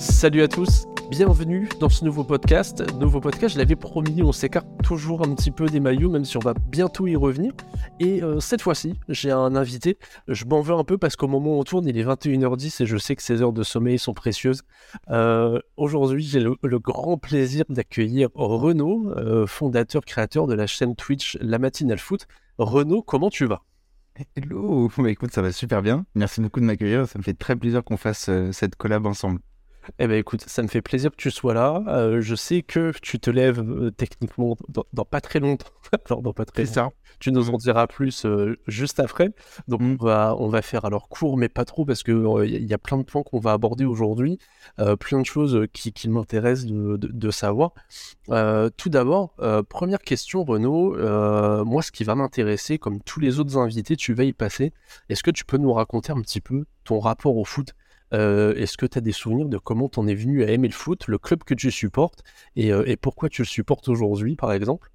Salut à tous, bienvenue dans ce nouveau podcast. Nouveau podcast, je l'avais promis, on s'écarte toujours un petit peu des maillots, même si on va bientôt y revenir. Et euh, cette fois-ci, j'ai un invité. Je m'en veux un peu parce qu'au moment où on tourne, il est 21h10 et je sais que ces heures de sommeil sont précieuses. Euh, aujourd'hui, j'ai le, grand plaisir d'accueillir Renaud, euh, fondateur, créateur de la chaîne Twitch La Matinale Foot. Renaud, comment tu vas? Hello, bah, écoute, ça va super bien. Merci beaucoup de m'accueillir. Ça me fait très plaisir qu'on fasse cette collab ensemble. Eh ben écoute, ça me fait plaisir que tu sois là. Euh, je sais que tu te lèves euh, techniquement dans, pas très longtemps. alors dans pas très ça. Tu nous en diras plus euh, juste après. Donc mm. on, va, on va faire alors court, mais pas trop, parce qu'il il y a plein de points qu'on va aborder aujourd'hui, plein de choses qui, qui m'intéressent de, de, savoir. tout d'abord, première question, Renaud. moi, ce qui va m'intéresser, comme tous les autres invités, tu vas y passer. Est-ce que tu peux nous raconter un petit peu ton rapport au foot? Euh, est-ce que tu as des souvenirs de comment tu en es venu à aimer le foot, le club que tu supportes, et, euh, pourquoi tu le supportes aujourd'hui, par exemple?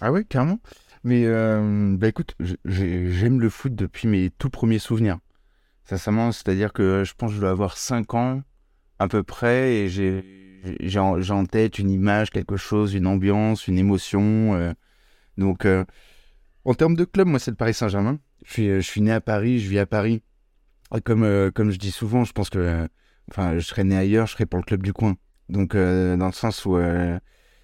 Ah oui, carrément. Mais euh, bah écoute, j'aime le foot depuis mes tout premiers souvenirs. Sincèrement, c'est-à-dire que je pense que je dois avoir 5 ans à peu près, et j'ai en, tête une image, quelque chose, une ambiance, une émotion. donc, en termes de club, moi, c'est le Paris Saint-Germain. Je suis né à Paris, je vis à Paris. Comme, euh, comme je dis souvent, je pense que euh, enfin, je serais né ailleurs, je serais pour le club du coin. Donc, euh, dans le sens où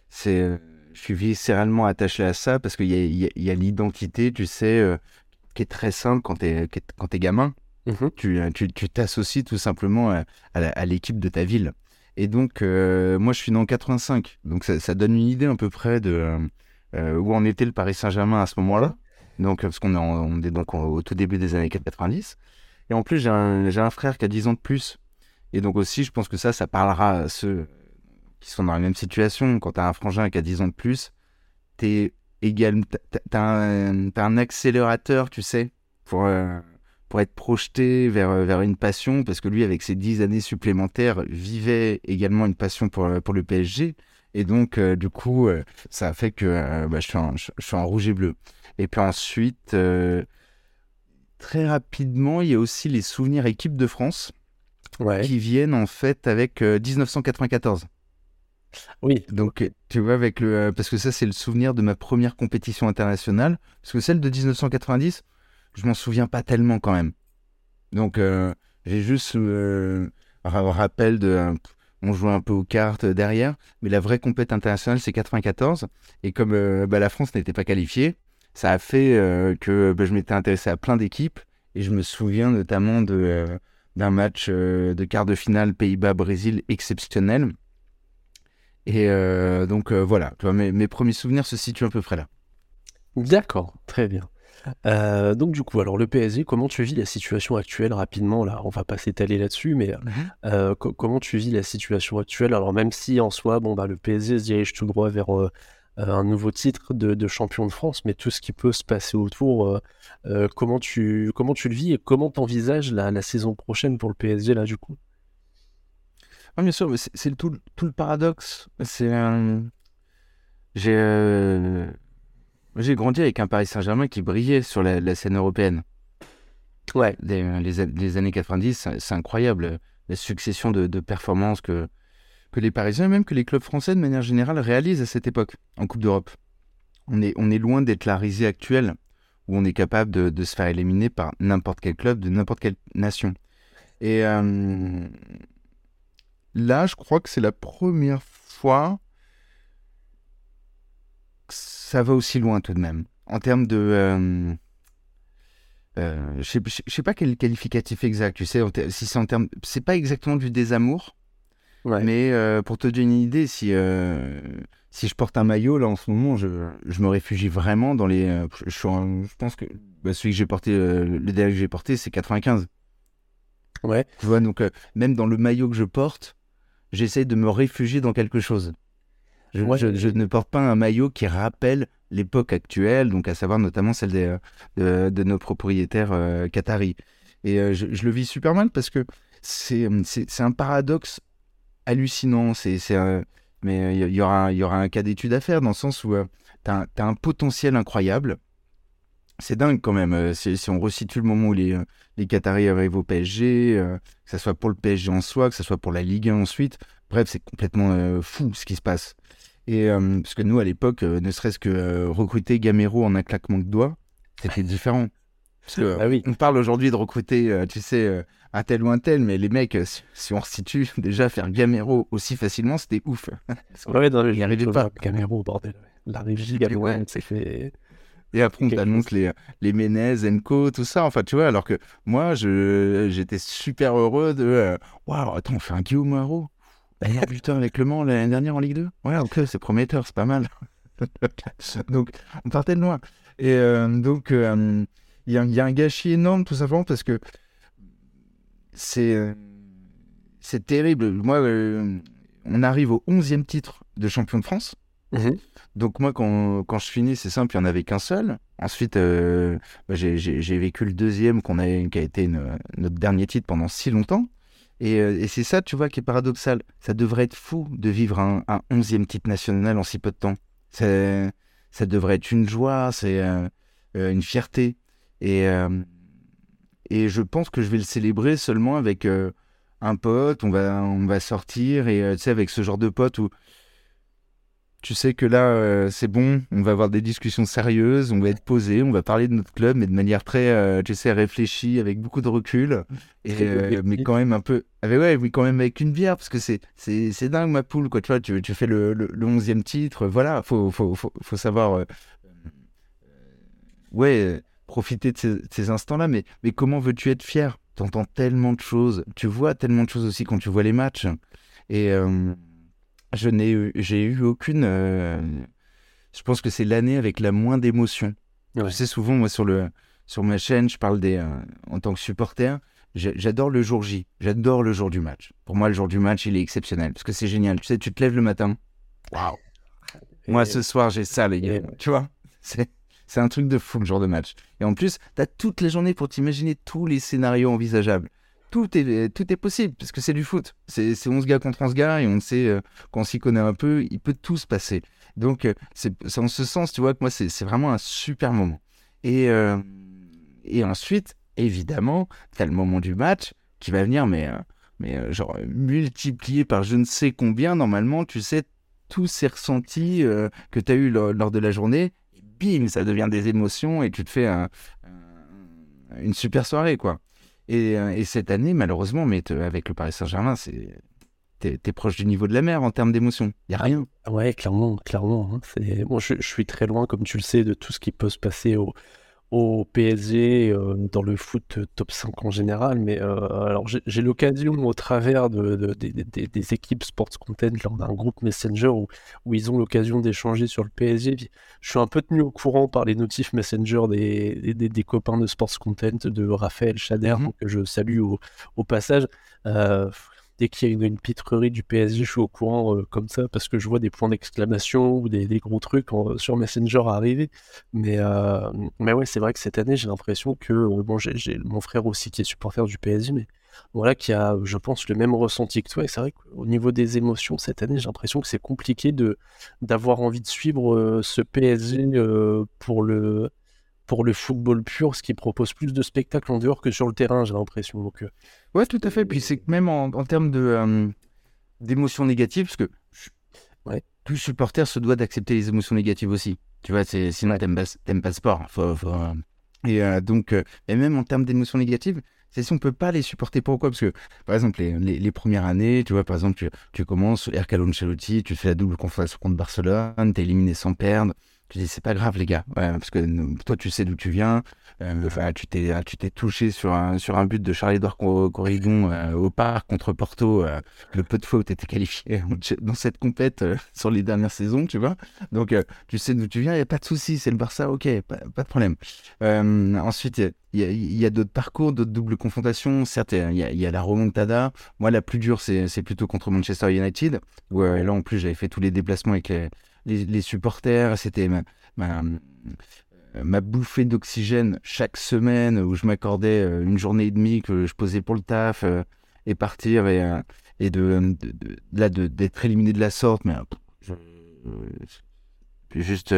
c'est, je suis viscéralement attaché à ça parce qu'il y a, y a, l'identité, tu sais, qui est très simple quand tu es, quand es gamin. Mmh tu, tu, t'associes tout simplement à, à l'équipe de ta ville. Et donc, moi, je suis né en 85. Donc, ça, ça, donne une idée à peu près de où en était le Paris Saint-Germain à ce moment-là. Donc, parce qu'on est, on est donc au tout début des années 90. Et en plus, j'ai un, frère qui a 10 ans de plus. Et donc aussi, je pense que ça, ça parlera à ceux qui sont dans la même situation. Quand tu as un frangin qui a 10 ans de plus, tu as, un accélérateur, tu sais, pour, euh, pour être projeté vers, vers une passion, parce que lui, avec ses 10 années supplémentaires, vivait également une passion pour, pour le PSG. Et donc, euh, du coup, euh, ça a fait que bah, je, suis je, suis en rouge et bleu. Et puis ensuite, très rapidement, il y a aussi les souvenirs équipe de France qui viennent en fait avec 1994. Euh, oui. Donc, tu vois, avec le. Euh, parce que ça, c'est le souvenir de ma première compétition internationale. Parce que celle de 1990, je m'en souviens pas tellement quand même. Donc, euh, j'ai juste un rappel de. on jouait un peu aux cartes derrière. Mais la vraie compétition internationale, c'est 94. Et comme bah, la France n'était pas qualifiée, ça a fait euh, que bah, je m'étais intéressé à plein d'équipes et je me souviens notamment de, euh, d'un match euh, de quart de finale Pays-Bas-Brésil exceptionnel. Et donc voilà, mes, mes, premiers souvenirs se situent à peu près là. D'accord, très bien. donc du coup, alors le PSG, comment tu vis la situation actuelle rapidement là? On va pas s'étaler là-dessus, mais mhm. comment tu vis la situation actuelle? Alors même si en soi, bon bah le PSG se dirige tout droit vers euh, un nouveau titre de, champion de France, mais tout ce qui peut se passer autour, euh, euh, comment, tu, comment tu le vis et comment t'envisages la, la saison prochaine pour le PSG là du coup? Bien sûr, c'est tout, tout le paradoxe. C'est j'ai j'ai grandi avec un Paris Saint-Germain qui brillait sur la, scène européenne. Ouais. Les, les, années 90, c'est incroyable la succession de, de performances que, que les Parisiens, même que les clubs français de manière générale, réalisent à cette époque en Coupe d'Europe. On est, on est loin d'être la risée actuelle où on est capable de, se faire éliminer par n'importe quel club de n'importe quelle nation. Et euh, là, je crois que c'est la première fois que ça va aussi loin tout de même. En termes de... Euh, euh, je ne sais, pas quel qualificatif exact, tu sais, si c'est en termes... C'est pas exactement du désamour, mais euh, pour te donner une idée, si, euh, si je porte un maillot, là, en ce moment, je, je me réfugie vraiment dans les. Euh, je, je, pense que bah, celui que j'ai porté, le dernier que j'ai porté, c'est 95. Ouais. Tu vois, donc, même dans le maillot que je porte, j'essaie de me réfugier dans quelque chose. Je, je, ne porte pas un maillot qui rappelle l'époque actuelle, donc à savoir notamment celle des, de, de, nos propriétaires qataris. Et je, je, le vis super mal parce que c'est un paradoxe hallucinant. C'est, mais il y, aura, y aura un cas d'étude à faire dans le sens où euh, tu as, un potentiel incroyable. c'est dingue quand même. Si, si, on resitue le moment où les, les Qataris arrivent au PSG, que ce soit pour le PSG en soi, que ce soit pour la Ligue 1 ensuite, bref, c'est complètement fou ce qui se passe. Et parce que nous, à l'époque, ne serait-ce que recruter Gamero en un claquement de doigts, c'était différent. Parce que, ah oui. On parle aujourd'hui de recruter, tu sais, un tel ou un tel, mais les mecs, si on resitue, déjà faire Gamero aussi facilement, c'était ouf. ouais, non, il arrivait pas. Gamero, bordel. La régie, ouais. c'est fait. Et après, on t'annonce les, les Menez, Enco, tout ça. Enfin, tu vois, alors que moi, j'étais super heureux de. Waouh, attends, on fait un Guillaume Marot. Bah, putain, avec Le Mans l'année dernière en Ligue 2. Ouais, ok, c'est prometteur, c'est pas mal. donc, on partait de loin. Et euh, donc, euh, il y, y, a un gâchis énorme, tout simplement, parce que c'est euh, c'est terrible. Moi, on arrive au 11e titre de champion de France. Mhm. Donc moi, quand, quand, je finis, c'est simple, il n'y en avait qu'un seul. Ensuite, euh, bah, j'ai vécu le deuxième qu'on a, qui a été notre dernier titre pendant si longtemps. Et, euh, et c'est ça, tu vois, qui est paradoxal. Ça devrait être fou de vivre un, un onzième titre national en si peu de temps. Ça devrait être une joie, c'est euh, une fierté. Et, et je pense que je vais le célébrer seulement avec un pote. On va, on va sortir et tu sais, avec ce genre de pote où tu sais que là, euh, c'est bon, on va avoir des discussions sérieuses, on va être posé, on va parler de notre club, mais de manière très, euh, tu sais, réfléchie, avec beaucoup de recul, et, euh, mais quand même un peu, avec, ouais, mais quand même avec une bière, parce que c'est, dingue ma poule, quoi, tu vois, tu, tu fais le, le, 11e titre, voilà, faut, faut, faut, faut savoir, ouais, profiter de ces, ces instants-là, mais, mais comment veux-tu être fier? T'entends tellement de choses, tu vois tellement de choses aussi quand tu vois les matchs, et je n'ai eu, j'ai eu aucune. Euh, je pense que c'est l'année avec la moins d'émotions. Tu sais, souvent, moi, sur, le, sur ma chaîne, je parle des. Euh, en tant que supporter, j'adore le jour J. J'adore le jour du match. Pour moi, le jour du match, il est exceptionnel. Parce que c'est génial. Tu sais, tu te lèves le matin. Waouh! Moi, ce soir, j'ai ça, les gars. Tu vois? C'est. C'est un truc de fou le jour de match. Et en plus, tu as toute la journée pour t'imaginer tous les scénarios envisageables tout est, tout est possible, parce que c'est du foot. C'est 11 gars contre 11 gars, et on sait, euh, qu'on s'y connaît un peu, il peut tout se passer. Donc, euh, c'est en ce sens, tu vois, que moi, c'est vraiment un super moment. Et, euh, et ensuite, évidemment, tu as le moment du match qui va venir, mais, mais genre multiplié par je ne sais combien, normalement, tu sais, tous ces ressentis que tu as eu lors, de la journée, bim, ça devient des émotions, et tu te fais une super soirée, quoi. Euh, et, cette année, malheureusement, mais avec le Paris Saint-Germain, c'est t'es es proche du niveau de la mer en termes d'émotion. Il y a rien. Ouais, clairement, clairement. Hein. C'est bon, je, suis très loin, comme tu le sais, de tout ce qui peut se passer au, au PSG, euh, dans le foot top 5 en général, mais euh, alors j'ai l'occasion au travers de, des équipes Sports Content, lors d'un groupe Messenger où, où ils ont l'occasion d'échanger sur le PSG. Je suis un peu tenu au courant par les notifs Messenger des, des, copains de Sports Content, de Raphaël Chader, mmh que je salue au, au passage. Euh, dès qu'il y a une, pitrerie du PSG, je suis au courant euh, comme ça parce que je vois des points d'exclamation ou des, gros trucs sur Messenger arriver. Mais, euh, mais ouais, c'est vrai que cette année, j'ai l'impression que euh, bon, j'ai mon frère aussi qui est supporter du PSG, mais voilà, qui a, je pense, le même ressenti que toi. Et c'est vrai qu'au niveau des émotions cette année, j'ai l'impression que c'est compliqué d'avoir envie de suivre ce PSG pour le pour le football pur, ce qui propose plus de spectacles en dehors que sur le terrain, j'ai l'impression. Donc, euh, ouais, tout à fait. Puis c'est que même en, termes de euh, d'émotions négatives, parce que ouais. tout supporter se doit d'accepter les émotions négatives aussi. Tu vois, c'est sinon t'aimes pas, pas le sport. Faut, euh, et donc, et même en termes d'émotions négatives, c'est si on peut pas les supporter. Pourquoi? Parce que, par exemple, les, les, premières années, tu vois, par exemple, tu, tu commences, Ercalo Ancelotti, tu fais la double confrontation contre Barcelone, t'es éliminé sans perdre, tu dis, c'est pas grave, les gars, parce que toi, tu sais d'où tu viens. Euh, enfin, tu t'es, tu t'es touché sur un, sur un but de Charles-Édouard Corrigon euh, au parc contre Porto. Euh, le peu de fois où tu étais qualifié dans cette compète sur les dernières saisons, tu vois. Donc, tu sais d'où tu viens, il n'y a pas de souci, c'est le Barça, ok, pas, de problème. ensuite, il y a, d'autres parcours, d'autres doubles confrontations. Certes, il y, y, a la remontada. Moi, la plus dure, c'est plutôt contre Manchester United, où là, en plus, j'avais fait tous les déplacements avec les les, supporters, c'était ma, ma, bouffée d'oxygène chaque semaine où je m'accordais euh, une journée et demie que je posais pour le taf euh, et partir et, euh, et de, là d'être éliminé de la sorte mais je, juste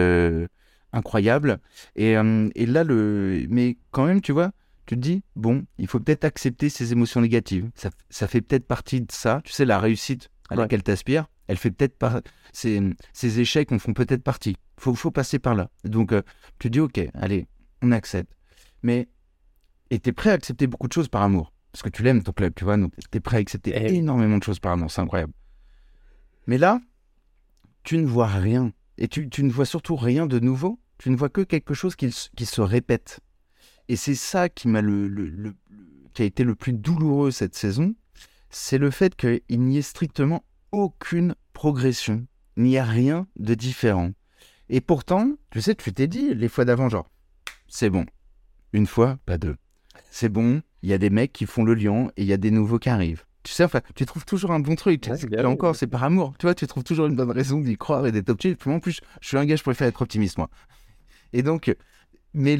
incroyable. Et, et là, le... mais quand même, tu vois, tu te dis, bon, il faut peut-être accepter ces émotions négatives. Ça, ça fait peut-être partie de ça. Tu sais, la réussite à laquelle tu aspires, elle fait peut-être pas. Ces, ces, échecs en font peut-être partie. Il faut, faut, passer par là. Donc, euh, tu dis, ok, allez, on accepte. Mais. Et tu es prêt à accepter beaucoup de choses par amour. Parce que tu l'aimes, ton club, tu vois. Donc, tu es prêt à accepter eh énormément de choses par amour. C'est incroyable. Mais là, tu ne vois rien. Et tu, tu, ne vois surtout rien de nouveau. Tu ne vois que quelque chose qui, qui se répète. Et c'est ça qui m'a le, qui a été le plus douloureux cette saison, c'est le fait qu'il n'y ait strictement aucune progression, il n'y a rien de différent. Et pourtant, tu sais, tu t'es dit les fois d'avant, genre, c'est bon, une fois, pas deux. C'est bon, il y a des mecs qui font le lion et il y a des nouveaux qui arrivent. Tu sais, enfin, tu trouves toujours un bon truc. là encore, c'est par amour. Tu vois, tu trouves toujours une bonne raison d'y croire et d'être optimiste. En plus, je suis un gars, je préfère être optimiste, moi. Et donc, mais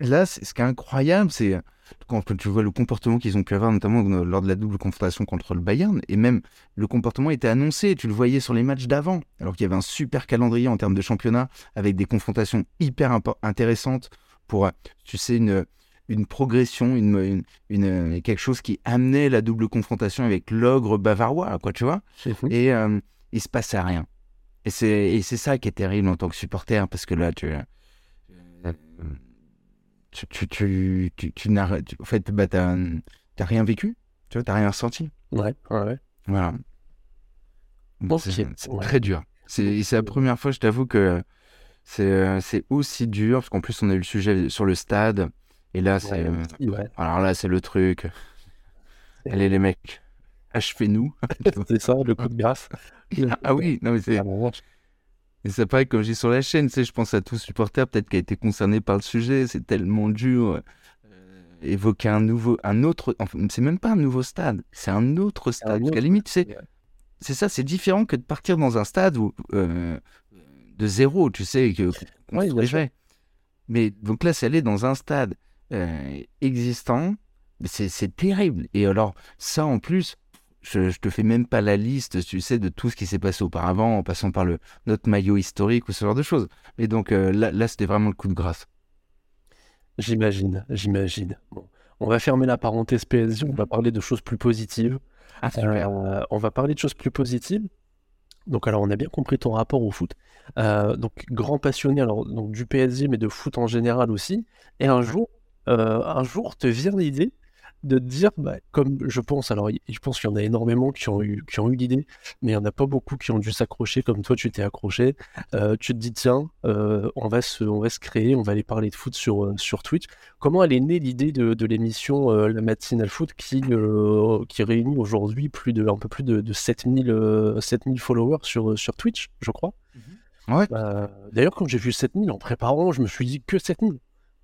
là, ce qui est incroyable, c'est quand, tu vois le comportement qu'ils ont pu avoir, notamment lors de la double confrontation contre le Bayern, et même le comportement était annoncé, tu le voyais sur les matchs d'avant, alors qu'il y avait un super calendrier en termes de championnat, avec des confrontations hyper intéressantes pour, tu sais, une, une progression, une, une, quelque chose qui amenait la double confrontation avec l'ogre bavarois, quoi, tu vois. Et euh, il se passait rien. Et c'est ça qui est terrible en tant que supporter, parce que là, tu tu, tu, tu, tu, tu n'as, en fait, bah, t'as, rien vécu, tu vois, t'as rien ressenti. Ouais, ouais. Voilà. Bon, c'est, très dur. C'est, c'est la première fois, je t'avoue que c'est, euh, c'est aussi dur, parce qu'en plus, on a eu le sujet sur le stade, et là, c'est. Ouais. Alors là, c'est le truc. Allez, les mecs, achevez-nous. c'est ça, le coup de grâce. ah oui, non, mais c'est. Et c'est pareil, comme je dis sur la chaîne, tu sais, je pense à tout supporter peut-être qui a été concerné par le sujet. C'est tellement dur. Euh, évoquer un nouveau, un autre, enfin, c'est même pas un nouveau stade, c'est un autre stade. Parce qu'à la limite, sais, c'est ça, c'est différent que de partir dans un stade où, euh, de zéro, tu sais, que, ouais, Mais donc là, c'est aller dans un stade euh, existant, c'est terrible. Et alors, ça en plus, je, je te fais même pas la liste, tu sais, de tout ce qui s'est passé auparavant, en passant par le, notre maillot historique ou ce genre de choses. Mais donc euh, là, là c'était vraiment le coup de grâce. J'imagine, j'imagine. Bon. On va fermer la parenthèse PSG, on va parler de choses plus positives. Ah, euh, on va parler de choses plus positives. Donc alors on a bien compris ton rapport au foot. Euh, donc grand passionné alors donc du PSG mais de foot en général aussi. Et un jour, un jour te vient l'idée de dire, bah, comme je pense, alors je pense qu'il y en a énormément qui ont eu, qui ont eu l'idée, mais il n'y en a pas beaucoup qui ont dû s'accrocher comme toi tu t'es accroché. Euh, tu te dis, tiens, euh, on, va se, on va se créer, on va aller parler de foot sur, euh, sur Twitch. Comment elle est née l'idée de, de l'émission La Matinale Foot qui, qui réunit aujourd'hui plus de, un peu plus de, de 7000, 7000 followers sur, sur Twitch, je crois? Ouais. D'ailleurs, quand j'ai vu 7000 en préparant, je me suis dit que 7000.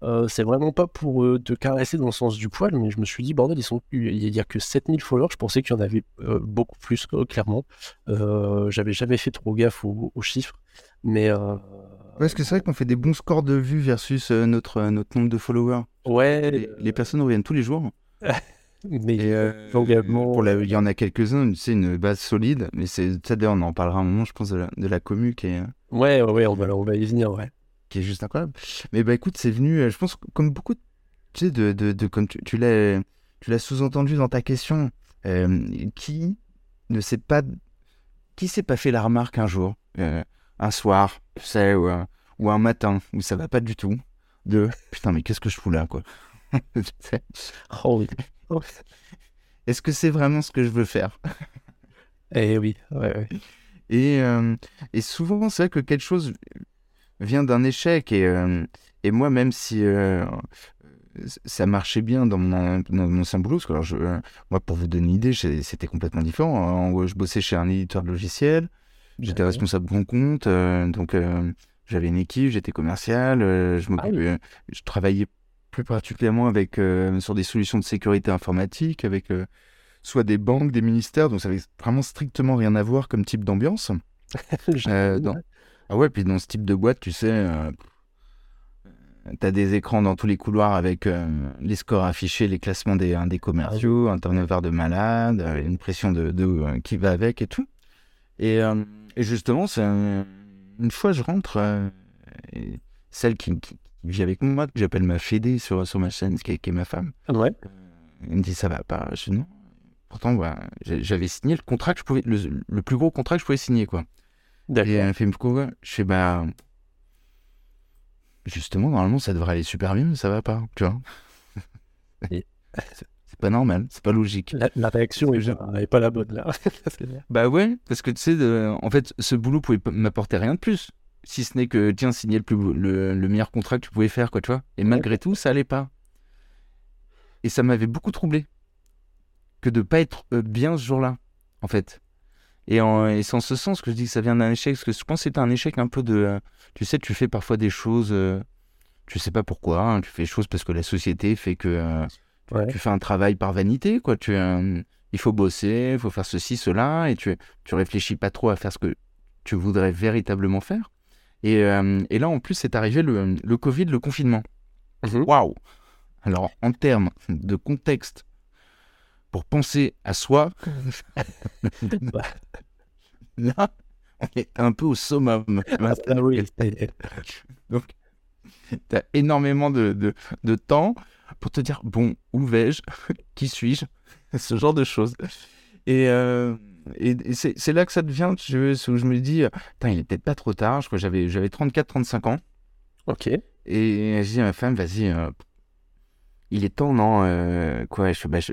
Euh, c'est vraiment pas pour euh, te caresser dans le sens du poil, mais je me suis dit, bordel, ils sont, il y a que 7000 followers. Je pensais qu'il y en avait euh, beaucoup plus, clairement. J'avais jamais fait trop gaffe aux, chiffres, mais. Parce que c'est vrai qu'on fait des bons scores de vues versus notre, notre nombre de followers. Ouais. Les, personnes reviennent tous les jours. mais il y en a quelques-uns, c'est une base solide, mais c'est ça d'ailleurs on en parlera un moment, je pense de la, de la commu qui est. Ouais, ouais, on va, on va y venir, ouais qui est juste incroyable. Mais bah écoute, c'est venu, euh, je pense, comme beaucoup, tu sais, de, de, de comme tu, tu l'as, tu l'as sous-entendu dans ta question, euh, qui ne sait pas, qui s'est pas fait la remarque un jour, euh, un soir, tu sais, ou un, ou un matin où ça va pas du tout, de putain mais qu'est-ce que je fous là quoi? Est-ce que c'est vraiment ce que je veux faire? Eh oui, ouais, ouais. Et, et souvent, c'est vrai que quelque chose vient d'un échec. Et, euh, et moi, même si euh, ça marchait bien dans mon, dans mon ancien boulot, parce que je, moi, pour vous donner une idée, c'était complètement différent. Hein. Je bossais chez un éditeur de logiciels, j'étais responsable grand compte, euh, donc j'avais une équipe, j'étais commercial, je, ah je travaillais plus particulièrement avec, sur des solutions de sécurité informatique, avec soit des banques, des ministères, donc ça avait vraiment strictement rien à voir comme type d'ambiance. dans, ah ouais, puis dans ce type de boîte, tu sais, euh, tu as des écrans dans tous les couloirs avec euh, les scores affichés, les classements des, des commerciaux, un turnover de malades, euh, une pression de, de qui va avec et tout. Et, et justement, c'est une fois je rentre celle qui, vit avec moi, que j'appelle ma fédé sur, sur ma chaîne, qui est, ma femme. Ouais. elle me dit ça va pas. Je dis non. Pourtant, bah, j'avais signé le contrat que je pouvais, le, plus gros contrat que je pouvais signer, quoi. Et elle fait quoi Je fais bah justement normalement ça devrait aller super bien, mais ça va pas, tu vois. c'est pas normal, c'est pas logique. La, réaction est, pas la bonne là. bah ouais, parce que tu sais, en fait, ce boulot pouvait m'apporter rien de plus, si ce n'est que tiens signer le, plus, le, meilleur contrat que tu pouvais faire, quoi, tu vois. Et malgré tout, ça allait pas. Et ça m'avait beaucoup troublé que de pas être euh, bien ce jour-là, en fait. Et, en, c'est en ce sens que je dis que ça vient d'un échec, parce que je pense que c'était un échec un peu de. Euh, tu sais, tu fais parfois des choses, euh, tu sais pas pourquoi, hein, tu fais des choses parce que la société fait que euh, tu fais un travail par vanité, quoi. Tu, il faut bosser, il faut faire ceci, cela, et tu, tu réfléchis pas trop à faire ce que tu voudrais véritablement faire. Et, et là, en plus, c'est arrivé le, le, Covid, le confinement. Mmh Waouh! Alors, en termes de contexte pour penser à soi, là, on est un peu au summum. Ah, Donc, tu as énormément de, de, temps pour te dire, bon, où vais-je? Qui suis-je? Ce genre de choses. Et, euh, et, c'est là que ça devient, je, où je me dis, il est peut-être pas trop tard. Je crois que j'avais 34-35 ans. Ok. Et je dis à ma femme, vas-y, euh, il est temps, non euh, Quoi je, bah, je,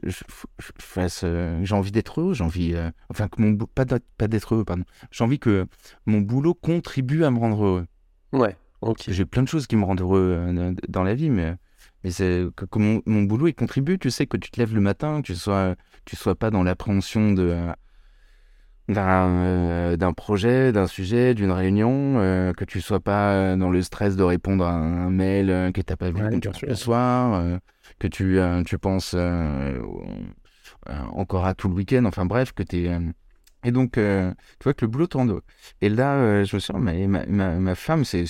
fasse. Euh, j'ai envie d'être heureux, j'ai envie. Euh, enfin, que mon pas pas d'être heureux, pardon. J'ai envie que mon boulot contribue à me rendre heureux. Ouais, ok. J'ai plein de choses qui me rendent heureux dans la vie, mais, mais c'est que, mon, mon, boulot il contribue. Tu sais, que tu te lèves le matin, que tu sois, tu sois pas dans l'appréhension de euh, d'un projet, d'un sujet, d'une réunion, euh, que tu sois pas dans le stress de répondre à un mail que tu n'as pas vu le soir, que tu, tu penses encore à tout le week-end, enfin bref, que tu es... Et donc, tu vois que le boulot tourne. Et là, je me suis dit, ma, ma, ma, femme, c'est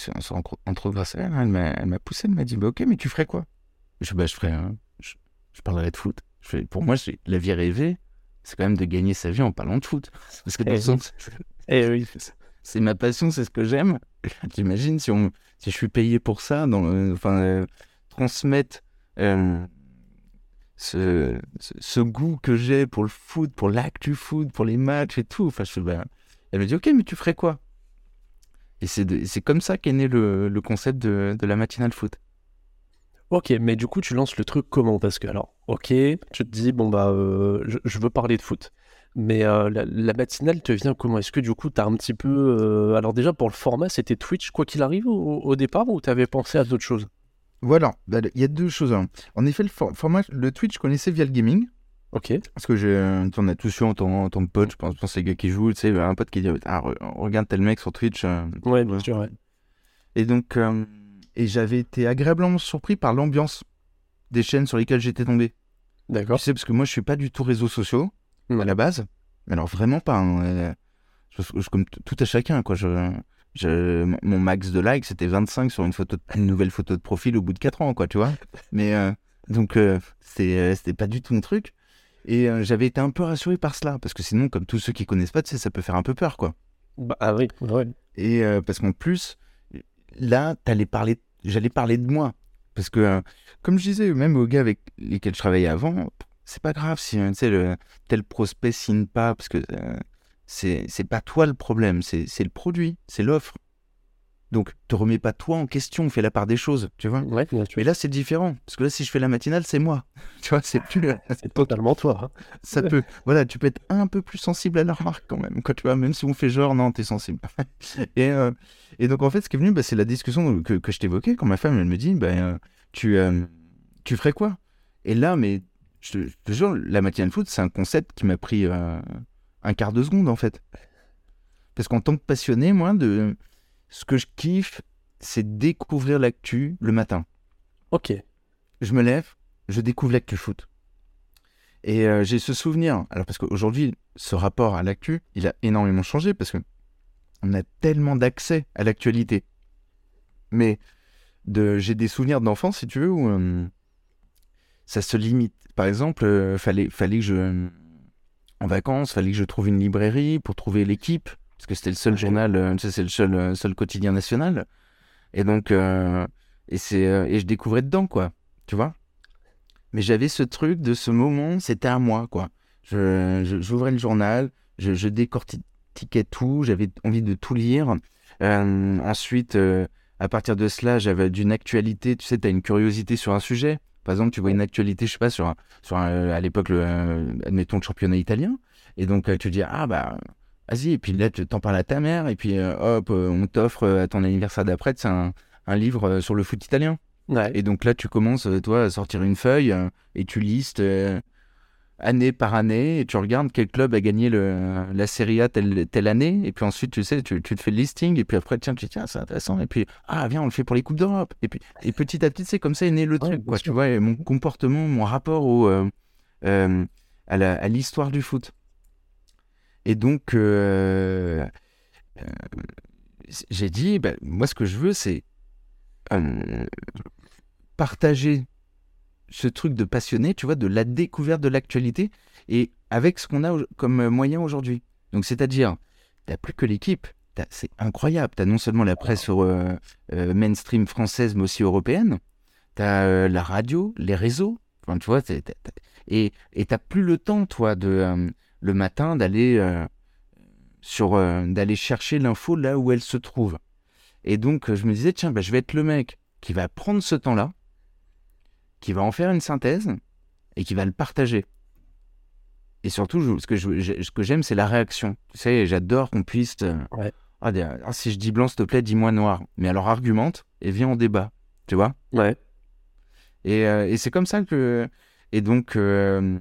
entre grâce à elle, elle m'a poussé, elle m'a dit, bah, ok, mais tu ferais quoi? Je, bah, je ferais, je, je, parlerais de foot. Je fais, pour moi, la vie rêvée, c'est quand même de gagner sa vie en parlant de foot. Parce que eh oui. c'est ma passion, c'est ce que j'aime. T'imagines si, on, si je suis payé pour ça, dans, enfin, euh, transmettre euh, ce, ce, goût que j'ai pour le foot, pour l'actu foot, pour les matchs et tout. Enfin, je, ben, elle me dit, ok, mais tu ferais quoi? Et c'est comme ça qu'est né le, le concept de, de la matinale foot. Ok, mais du coup, tu lances le truc comment? Parce que, alors, ok, tu te dis, bon, bah, euh, je, veux parler de foot. Mais euh, la, matinale te vient comment? Est-ce que du coup, tu as un petit peu. Alors, déjà, pour le format, c'était Twitch, quoi qu'il arrive, au, départ, ou tu avais pensé à d'autres choses? Voilà, bah, il y a deux choses. Hein. En effet, le format, le Twitch, je connaissais via le gaming. Ok. Parce que on a tous eu en tant, que pote, je pense, pense les gars qui jouent, tu sais, un pote qui dit ah, regarde tel mec sur Twitch. ouais, bien sûr, ouais. Et donc, et j'avais été agréablement surpris par l'ambiance des chaînes sur lesquelles j'étais tombé. D'accord. Tu sais, parce que moi, je suis pas du tout réseaux sociaux à la base. Mais alors, vraiment pas. Hein. Je, comme tout à chacun, quoi. Je, mon max de likes, c'était 25 sur une, photo une nouvelle photo de profil au bout de 4 ans, quoi, tu vois. Mais euh, donc, euh, euh, c'était pas du tout mon truc. Et j'avais été un peu rassuré par cela, parce que sinon, comme tous ceux qui connaissent pas, tu sais, ça peut faire un peu peur, quoi. Bah, ah oui, ouais. Et parce qu'en plus, là, parler, j'allais parler de moi. Parce que, euh, comme je disais, même aux gars avec lesquels je travaillais avant, c'est pas grave si tu sais, le, tel prospect signe pas, parce que euh, c'est, pas toi le problème, c'est, le produit, c'est l'offre. Donc, te remets pas toi en question, fais la part des choses, tu vois. Ouais, Mais là, c'est différent. Parce que là, si je fais la matinale, c'est moi. Tu vois, c'est plus. c'est totalement toi. Hein. Ça peut. Voilà, tu peux être un peu plus sensible à la remarque quand même. Quoi, tu vois, même si on fait genre, non, t'es sensible. et, euh, et donc, en fait, ce qui est venu, bah, c'est la discussion que, que je t'évoquais quand ma femme, elle me dit, bah, tu, euh, tu ferais quoi? Et là, mais je te jure, la matinale foot, c'est un concept qui m'a pris un quart de seconde, en fait. Parce qu'en tant que passionné, moi, de ce que je kiffe, c'est découvrir l'actu le matin. Ok. Je me lève, je découvre l'actu foot. Et euh, j'ai ce souvenir, alors parce qu'aujourd'hui, ce rapport à l'actu, il a énormément changé parce que on a tellement d'accès à l'actualité. Mais de, j'ai des souvenirs d'enfance, si tu veux, où euh, ça se limite. Par exemple, euh, fallait, fallait que je, en vacances, fallait que je trouve une librairie pour trouver l'équipe parce que c'était le seul journal, euh, c'est le seul, euh, seul quotidien national. Et donc, euh, et, c'est, et je découvrais dedans, quoi. Tu vois Mais j'avais ce truc de ce moment, c'était à moi, quoi. Je, je- j'ouvrais le journal, je, je décortiquais tout, j'avais envie de tout lire. Ensuite, à partir de cela, j'avais d'une actualité, tu sais, tu as une curiosité sur un sujet. Par exemple, tu vois une actualité, je sais pas, sur, un- sur un- à l'époque, le, euh, admettons, le championnat italien. Et donc, euh, tu te dis, ah bah, vas-y, et puis là, tu t'en parles à ta mère, et puis euh, hop, euh, on t'offre euh, à ton anniversaire d'après, c'est un, un livre euh, sur le foot italien. Ouais. Et donc là, tu commences, euh, toi, à sortir une feuille euh, et tu listes euh, année par année et tu regardes quel club a gagné le, la Serie A telle, telle année. Et puis ensuite, tu sais, tu, tu te fais le listing et puis après, tiens, tu dis, tiens, c'est intéressant. Et puis, ah, viens, on le fait pour les Coupes d'Europe. Et puis, et petit à petit, c'est comme ça est né le truc, quoi. sûr. Tu vois, et mon comportement, mon rapport au, euh, euh, à la- à l'histoire du foot. Et donc, euh, euh, j'ai dit, bah, moi, ce que je veux, c'est euh, partager ce truc de passionné, tu vois, de la découverte de l'actualité et avec ce qu'on a comme moyen aujourd'hui. Donc, c'est-à-dire, t'as plus que l'équipe. T'as- C'est incroyable. Tu as non seulement la presse euh, euh, mainstream française, mais aussi européenne. Tu as la radio, les réseaux. Enfin, tu vois, et et t'as plus le temps, toi, de, euh, le matin, d'aller euh, sur euh, d'aller chercher l'info là où elle se trouve. Et donc, euh, je me disais, tiens, bah, je vais être le mec qui va prendre ce temps-là, qui va en faire une synthèse et qui va le partager. Et surtout, je- ce que je- ce j'aime, c'est la réaction. Tu sais, j'adore qu'on puisse. euh, Ouais. ah, ah, si je dis blanc, s'il te plaît, dis-moi noir. Mais alors, argumente et viens en débat. Tu vois? Ouais. Et, euh, et c'est comme ça que. Et donc. euh,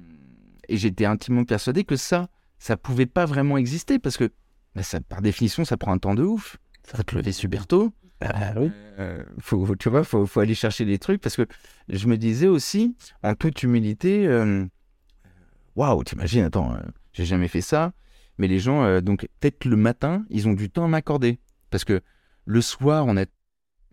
et j'étais intimement persuadé que ça, ça pouvait pas vraiment exister parce que, bah, ça, par définition, ça prend un temps de ouf. Faut te lever super tôt. Ah oui. Euh, faut, tu vois, faut, faut aller chercher des trucs parce que je me disais aussi, en toute humilité, euh, waouh, t'imagines, attends, euh, j'ai jamais fait ça, mais les gens, euh, donc peut-être le matin, ils ont du temps à m'accorder parce que le soir, on a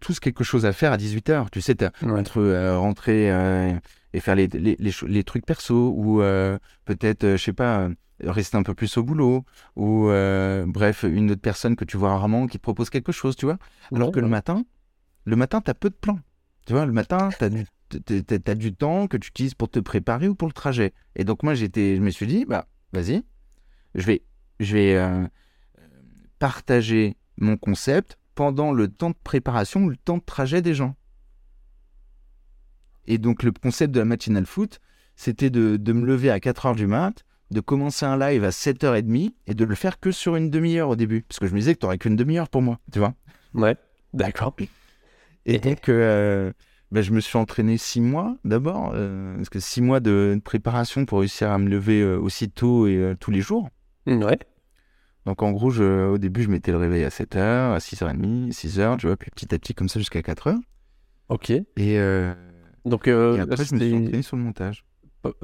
tous quelque chose à faire à 18h. Tu sais, Ouais. entre euh, rentrer euh, et faire les, les, les, trucs perso ou euh, peut-être, euh, je sais pas, euh, rester un peu plus au boulot ou euh, bref, une autre personne que tu vois rarement qui te propose quelque chose, tu vois. Alors Ouais, que le matin, le matin, tu as peu de plans. Tu vois, le matin, tu as, du temps que tu utilises pour te préparer ou pour le trajet. Et donc, moi, j'étais, je me suis dit, bah, vas-y, je vais, je vais euh, partager mon concept pendant le temps de préparation ou le temps de trajet des gens. Et donc, le concept de la matinale foot, c'était de, de me lever à 4h du mat, de commencer un live à 7h30 et de le faire que sur une demi-heure au début. Parce que je me disais que tu n'aurais qu'une demi-heure pour moi, tu vois. Ouais. D'accord. Et donc, euh, ben, je me suis entraîné six mois d'abord, euh, parce que six mois de, de préparation pour réussir à me lever euh, aussitôt et euh, tous les jours. Ouais. Donc, en gros, je, au début, je mettais le réveil à 7h, à 6h30, 6h, tu vois, puis petit à petit, comme ça, jusqu'à 4h. Ok. Et, euh, Donc, euh, et après, je me suis entraîné sur le montage.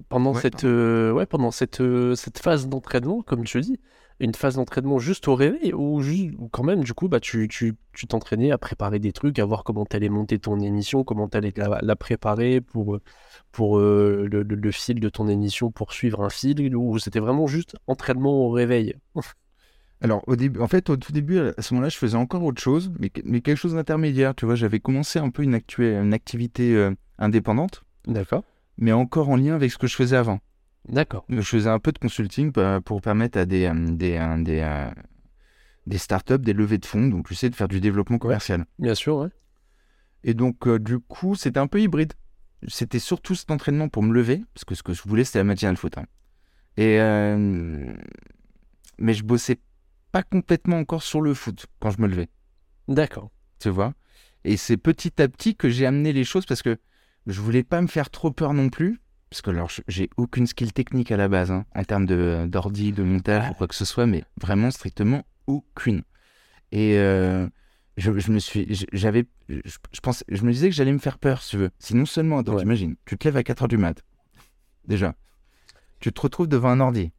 Pendant Ouais, cette euh, ouais pendant cette euh, cette phase d'entraînement comme tu dis une phase d'entraînement juste au réveil ou quand même du coup bah tu tu tu t'entraînais à préparer des trucs à voir comment t'allais monter ton émission comment t'allais la, la préparer pour euh, pour euh, le, le- le fil de ton émission pour suivre un fil ou c'était vraiment juste entraînement au réveil? Alors, au début, en fait, au tout début, à ce moment-là, je faisais encore autre chose, mais, mais quelque chose d'intermédiaire. Tu vois, j'avais commencé un peu une, actu- une activité indépendante, d'accord mais encore en lien avec ce que je faisais avant. d'accord Je faisais un peu de consulting euh, pour permettre à des, euh, des, euh, des, des startups des levées de fonds, donc tu sais, de faire du développement commercial. bien sûr ouais Et donc, euh, du coup, c'était un peu hybride. C'était surtout cet entraînement pour me lever, parce que ce que je voulais, c'était la matinale foot. hein. Et, euh, mais je bossais pas complètement encore sur le foot quand je me levais, d'accord tu vois? Et c'est petit à petit que j'ai amené les choses parce que je voulais pas me faire trop peur non plus. Parce que alors, j'ai aucune skill technique à la base, hein, en termes de- d'ordi, de, montage ou quoi que ce soit, mais vraiment strictement aucune. Et euh, je, je me suis, j'avais, je, je me disais que j'allais me faire peur, si tu veux. Si non seulement, attends, Ouais. t'imagines, tu te lèves à 4h du mat, déjà, tu te retrouves devant un ordi,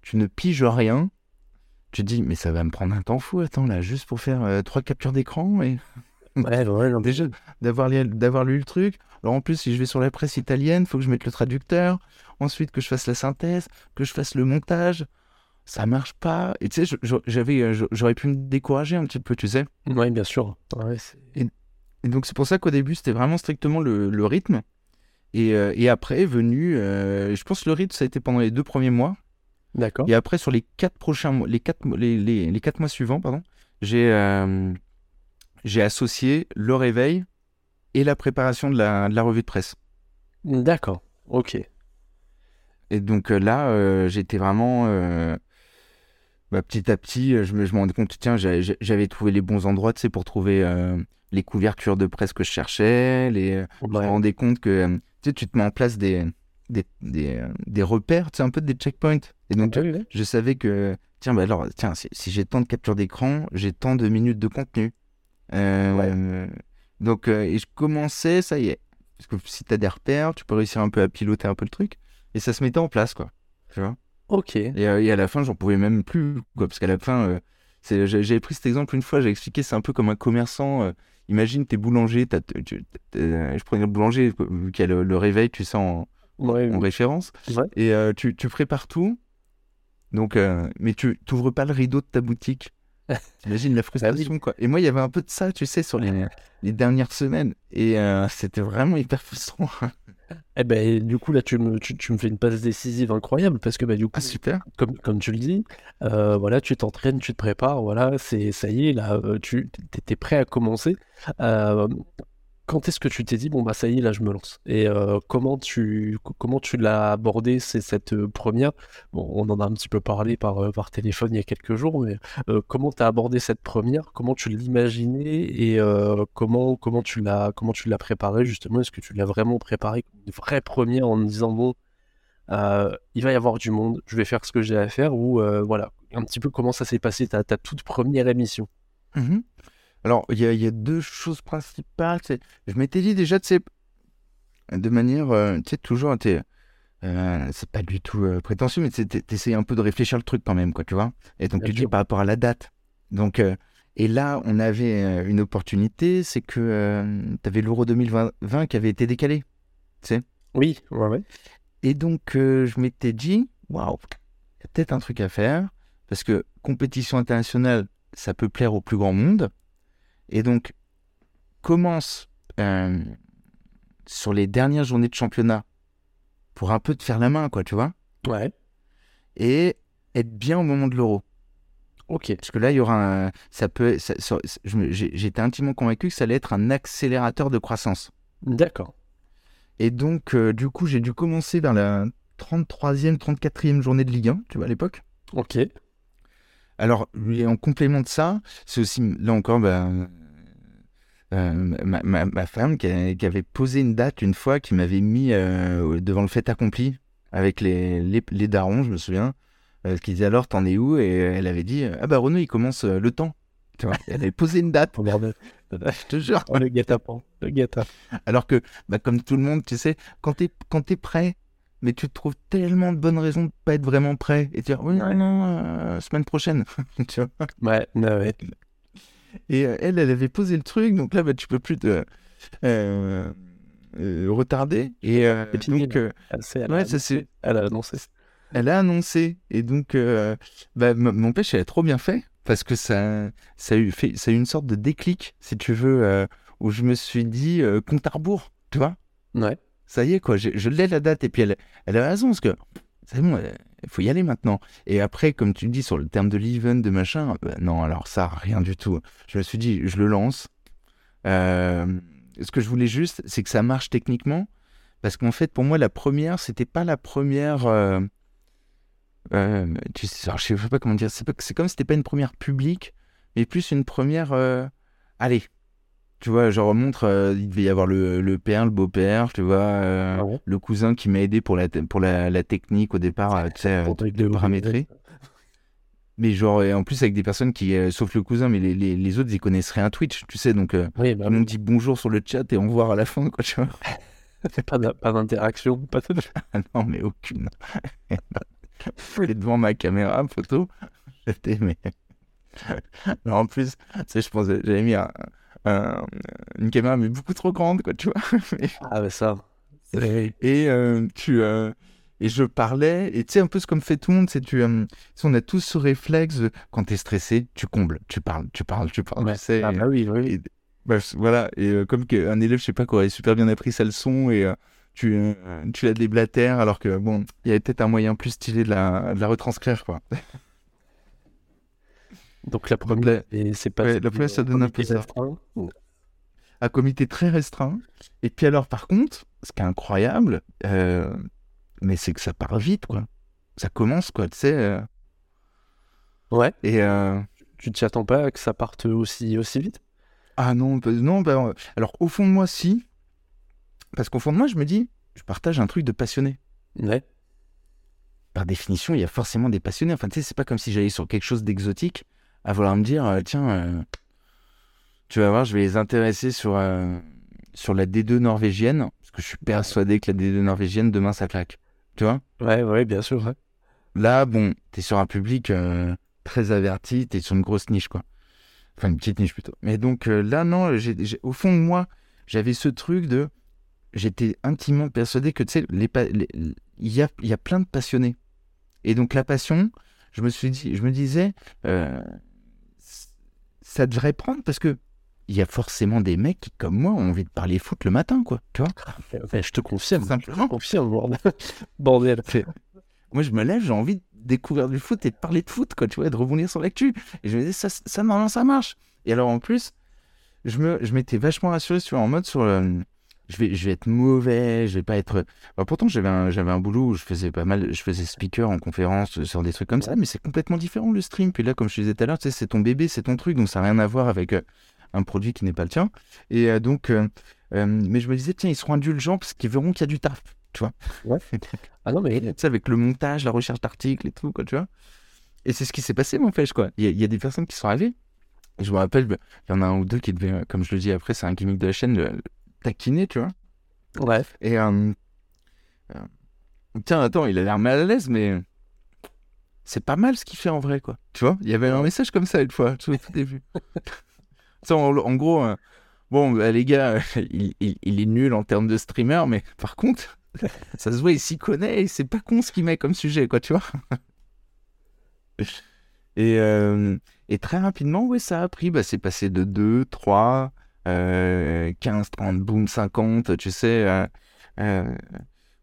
tu ne piges rien, tu te dis, mais ça va me prendre un temps fou, attends, là, juste pour faire euh, trois captures d'écran et ouais ouais non, déjà d'avoir lu, d'avoir lu le truc. Alors en plus, si je vais sur la presse italienne, faut que je mette le traducteur, ensuite que je fasse la synthèse, que je fasse le montage. ça marche pas. Et tu sais, j'avais, j'aurais pu me décourager un petit peu, tu sais. Oui, bien sûr. et, donc, c'est pour ça qu'au début, c'était vraiment strictement le, rythme. Et, et, après est venu, je pense, le rythme, ça a été pendant les deux premiers mois. D'accord. Et après, sur les quatre prochains mois, les quatre, les, les, les quatre mois suivants, pardon, j'ai, j'ai associé le réveil et la préparation de la, de la revue de presse. D'accord. Ok. Et donc là, j'étais vraiment bah, petit à petit, je me, je me rendais compte, tiens, j'avais trouvé les bons endroits, tu sais, pour trouver euh, les couvertures de presse que je cherchais. Les, Je me rendais compte que, euh, tu sais, tu te mets en place des, des, des, euh, des repères, tu sais, un peu des checkpoints. Et donc, je, savais que, tiens, bah alors, tiens, si, j'ai tant de captures d'écran, j'ai tant de minutes de contenu. Donc, et je commençais, ça y est. Parce que si tu as des repères, tu peux réussir un peu à piloter un peu le truc. Et ça se mettait en place, quoi. Tu vois? Ok. Euh, et, à la fin, j'en pouvais même plus, quoi, parce qu'à la fin, euh, j'avais pris cet exemple une fois, j'ai expliqué, c'est un peu comme un commerçant. Euh, imagine, t'es boulanger, je prenais le boulanger qui a le, réveil, tu sais, en, référence, et tu, tu, prépares tout, donc, mais tu n'ouvres pas le rideau de ta boutique. Imagine la bah frustration, quoi. Et moi, il y avait un peu de ça, tu sais, sur les, les dernières semaines. Et c'était vraiment hyper frustrant. Eh ben, du coup, là, tu me, tu, me fais une passe décisive incroyable parce que, bah, du coup, ah, super. Comme, comme tu le dis, euh, voilà, tu t'entraînes, tu te prépares, voilà, c'est, ça y est, là, euh, tu étais prêt à commencer. Euh, quand est-ce que tu t'es dit, bon, bah ça y est, là, je me lance? Et euh, comment tu, comment tu l'as abordé, c'est cette euh, première? Bon, on en a un petit peu parlé par, euh, par téléphone il y a quelques jours, mais comment tu as abordé cette première? Comment tu l'imaginais? Et comment, comment tu l'as comment tu l'as préparé justement? Est-ce que tu l'as vraiment préparé une vraie première en disant, bon, il va y avoir du monde, je vais faire ce que j'ai à faire? Ou voilà, un petit peu comment ça s'est passé, ta, ta toute première émission? Mmh alors, il y, a deux choses principales. Je m'étais dit déjà, tu sais, de manière, euh, tu sais, toujours, euh, c'est pas du tout euh, prétentieux, mais tu essayes un peu de réfléchir le truc quand même, quoi, tu vois. Et donc, tu dis par rapport à la date. Donc, et là, on avait une opportunité, c'est que tu avais l'Euro 2020 qui avait été décalé, tu sais. Oui, ouais, ouais. Et donc, je m'étais dit, waouh, il y a peut-être un truc à faire, parce que compétition internationale, ça peut plaire au plus grand monde. Et donc, commence euh, sur les dernières journées de championnat pour un peu te faire la main, quoi, tu vois Ouais. Et être bien au moment de l'euro. Ok. Parce que là, il y aura un. Ça peut. J'étais intimement convaincu que ça allait être un accélérateur de croissance. D'accord. Et donc, euh, du coup, j'ai dû commencer vers la 33e, 34e journée de Ligue 1, tu vois, à l'époque. Ok. Alors, en complément de ça, c'est aussi, là encore, bah, euh, ma, femme qui, avait posé une date une fois, qui m'avait mis euh, devant le fait accompli avec les, les, darons, je me souviens, euh, qui disait alors, t'en es où? Et elle avait dit, ah bah Renaud, il commence le temps. Tu vois, elle avait posé une date. je te jure. Oh, le guet-apens. Le guet Alors que, bah, comme tout le monde, tu sais, quand t'es, quand es prêt, mais tu trouves tellement de bonnes raisons de pas être vraiment prêt et dire oui non non euh, semaine prochaine tu vois. Ouais, ouais. et euh, elle elle avait posé le truc donc là bah, tu peux plus te euh, retarder. Et, donc elle, ouais, ça c'est elle a annoncé. elle a annoncé. Et donc bah, mon pêche elle a trop bien fait parce que ça ça a eu fait ça a eu une sorte de déclic si tu veux où je me suis dit compte à rebours tu vois. Ouais ça y est, quoi, je, l'ai la date. Et puis elle, elle a raison, parce que c'est bon, il faut y aller maintenant. Et après, comme tu dis, sur le terme de l'event, de machin, bah, non, alors ça, rien du tout. Je me suis dit, je le lance. Euh, ce que je voulais juste, c'est que ça marche techniquement. Parce qu'en fait, pour moi, la première, c'était pas la première. Euh, euh, tu sais, je sais pas comment dire. C'est comme si c'était pas une première publique, mais plus une première. allez, tu vois, je remontre, euh, il devait y avoir le, le père, le beau-père, tu vois, euh, ah le cousin qui m'a aidé pour la, pour la, technique au départ, euh, tu sais, de paramétrer. Mais genre, et en plus avec des personnes qui, sauf le cousin, mais les, les, les, autres, ils connaissent rien Twitch, tu sais, donc oui, bah, dit bonjour sur le chat et on voit à la fin, quoi, tu vois. pas d'interaction, pas de... ah non, mais aucune. J'étais devant ma caméra, photo, j'étais, mais... mais en plus, tu sais, je pensais, j'avais mis un euh, une caméra mais beaucoup trop grande quoi tu vois ah mais ça et euh, tu euh, et je parlais, et tu sais, un peu comme fait tout le monde, c'est tu, euh, on a tous ce réflexe, quand t'es stressé, tu combles, tu parles, tu parles, tu parles, tu sais. Ah bah oui, oui. Et, bah, voilà, et euh, comme un élève, je sais pas, qui aurait super bien appris sa leçon, et euh, tu, tu l'as déblatère, alors que, bon, il y avait peut-être un moyen plus stylé de la, de la retranscrire, quoi. Donc la première, c'est pas... la première, ça donne un peu ça. Un comité très restreint. Et puis alors, par contre, ce qui est incroyable, mais c'est que ça part vite, quoi. Ça commence, quoi, tu sais. Euh. Ouais. Et euh... tu t'y attends pas que ça parte aussi, aussi vite? Ah non, bah, non bah, alors au fond de moi, si. Parce qu'au fond de moi, je me dis, je partage un truc de passionné. Ouais. Par définition, il y a forcément des passionnés. Enfin, tu sais, c'est pas comme si j'allais sur quelque chose d'exotique à vouloir me dire, euh, tiens, euh, tu vas voir, je vais les intéresser sur, sur la D2 norvégienne, parce que je suis persuadé que la D2 norvégienne, demain, ça claque. Tu vois? Ouais, ouais, bien sûr. Là, bon, t'es sur un public euh, très averti, t'es sur une grosse niche, quoi. Enfin, une petite niche plutôt. Mais donc euh, là, non, au fond de moi, j'avais ce truc de. J'étais intimement persuadé que, tu sais, il les, y, a, y a plein de passionnés. Et donc, la passion, je me suis dit, je me disais, euh, ça devrait prendre parce que il y a forcément des mecs qui, comme moi, ont envie de parler foot le matin, quoi. Tu vois Je te confirme. Simplement. Je te confirme, bordel. Moi, je me lève, j'ai envie de découvrir du foot et de parler de foot, quoi, tu vois, de rebondir sur l'actu. Et je me dis, ça, ça, normalement, ça marche. Et alors, en plus, je m'étais vachement rassuré sur en mode sur le, je vais, je vais être mauvais, je vais pas être. Bah, pourtant, j'avais un, j'avais un boulot où je faisais pas mal, je faisais speaker en conférence sur des trucs comme ça, mais c'est complètement différent le stream. Puis là, comme je te disais tout à l'heure, tu sais, c'est ton bébé, c'est ton truc, donc ça n'a rien à voir avec euh, un produit qui n'est pas le tien. Et euh, donc, euh, euh, mais je me disais, tiens, ils seront indulgents parce qu'ils verront qu'il y a du taf, tu vois. Ouais. ah non, mais. Tu sais, avec le montage, la recherche d'articles et tout, quoi, tu vois. Et c'est ce qui s'est passé, mon fait, quoi. Il y, a des personnes qui sont arrivées. Et je me rappelle, il y en a un ou deux qui devaient, comme je le dis après, c'est un gimmick de la chaîne, le, taquiner, tu vois. Ouais. Et. tiens, attends, il a l'air mal à l'aise, mais c'est pas mal ce qu'il fait en vrai, quoi. Tu vois, il y avait un message comme ça une fois, tout début. en, gros, euh, bon, bah, les gars, il, est nul en termes de streamer, mais par contre, ça se voit, il s'y connaît et c'est pas con ce qu'il met comme sujet, quoi, tu vois. et, euh, et très rapidement, ouais, ça a pris, bah, c'est passé de 2, 3, 15, 30, boum, 50, tu sais. Euh,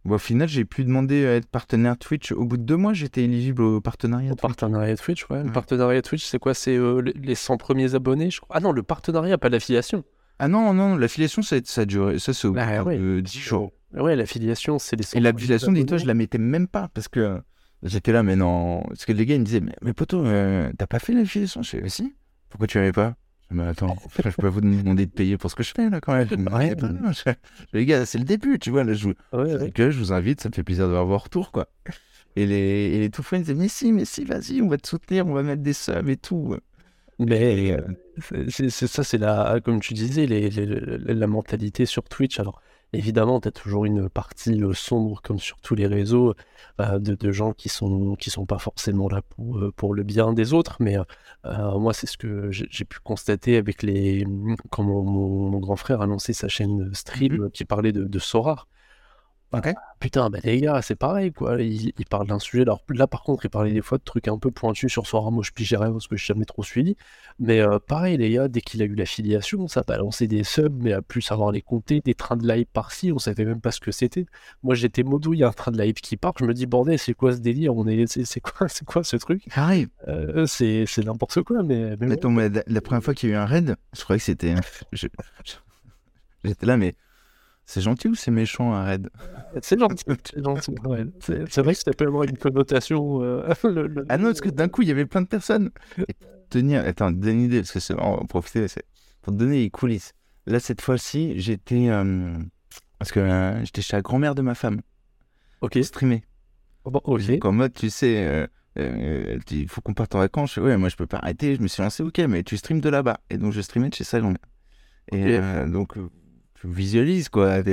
au final, j'ai pu demander à être partenaire Twitch. Au bout de deux mois, j'étais éligible au partenariat. Au partenariat Twitch, ouais. Le partenariat Twitch, c'est quoi? C'est euh, les 100 premiers abonnés, je crois. Ah non, le partenariat, pas l'affiliation. Ah non, non, l'affiliation, ça, ça a duré. Ça, c'est au ah, bout de 10 jours. Ouais, l'affiliation, c'est les 100 Et l'affiliation, dis-toi, je la mettais même pas parce que j'étais là, mais non. Parce que les gars, ils me disaient, mais, mais poto, euh, t'as pas fait l'affiliation? Je fais, si. Pourquoi tu l'avais pas? Mais attends, je peux vous demander de payer pour ce que je fais là quand même. Ouais, les gars, c'est le début, tu vois. Là, je, que je vous invite, ça me fait plaisir de voir vos retours, quoi. Et les, et les tout friends disaient, mais si, mais si, vas-y, on va te soutenir, on va mettre des subs et tout. Mais euh, c'est ça, c'est la, comme tu disais, les, la mentalité sur Twitch. Alors, Évidemment, tu as toujours une partie euh, sombre, comme sur tous les réseaux, euh, de, gens qui sont, qui sont pas forcément là pour, euh, pour le bien des autres. Mais moi, c'est ce que j'ai pu constater avec les. Quand mon, grand frère a lancé sa chaîne stream mmh qui parlait de, de Sora. Putain, bah les gars, c'est pareil, quoi. Il, parle d'un sujet. Alors là, par contre, il parlait des fois de trucs un peu pointus sur Sora. Moi, je pigeais rien parce que je n'ai jamais trop suivi. Mais euh, pareil, les gars, dès qu'il a eu l'affiliation, ça balançait des subs, mais à plus savoir les compter, des trains de live par-ci, on savait même pas ce que c'était. Moi, j'étais modo, il y a un train de live qui part. Je me dis, bordel, c'est quoi ce délire? On est, c'est, quoi, c'est quoi ce truc? Pareil. Euh, c'est, c'est n'importe quoi, mais. mais, la, première fois qu'il y a eu un raid, je croyais que c'était. J'étais là, mais c'est gentil ou c'est méchant un raid C'est gentil. C'est gentil. C'est vrai que c'était pas vraiment une connotation. Euh, ah non, parce que d'un coup, il y avait plein de personnes. Et tenir, attends, donne une idée, parce que c'est vraiment profiter, pour te donner les coulisses. Là, cette fois-ci, j'étais. Euh, parce que euh, j'étais chez la grand-mère de ma femme. Ok. Streamer. Oh, bon, ok. Donc, en mode, tu sais. il faut qu'on parte en vacances. Ouais, moi je peux pas arrêter. Je me suis lancé, ok, mais tu streams de là-bas. Et donc je streamais de chez sa grand-mère. Et donc tu visualises quoi.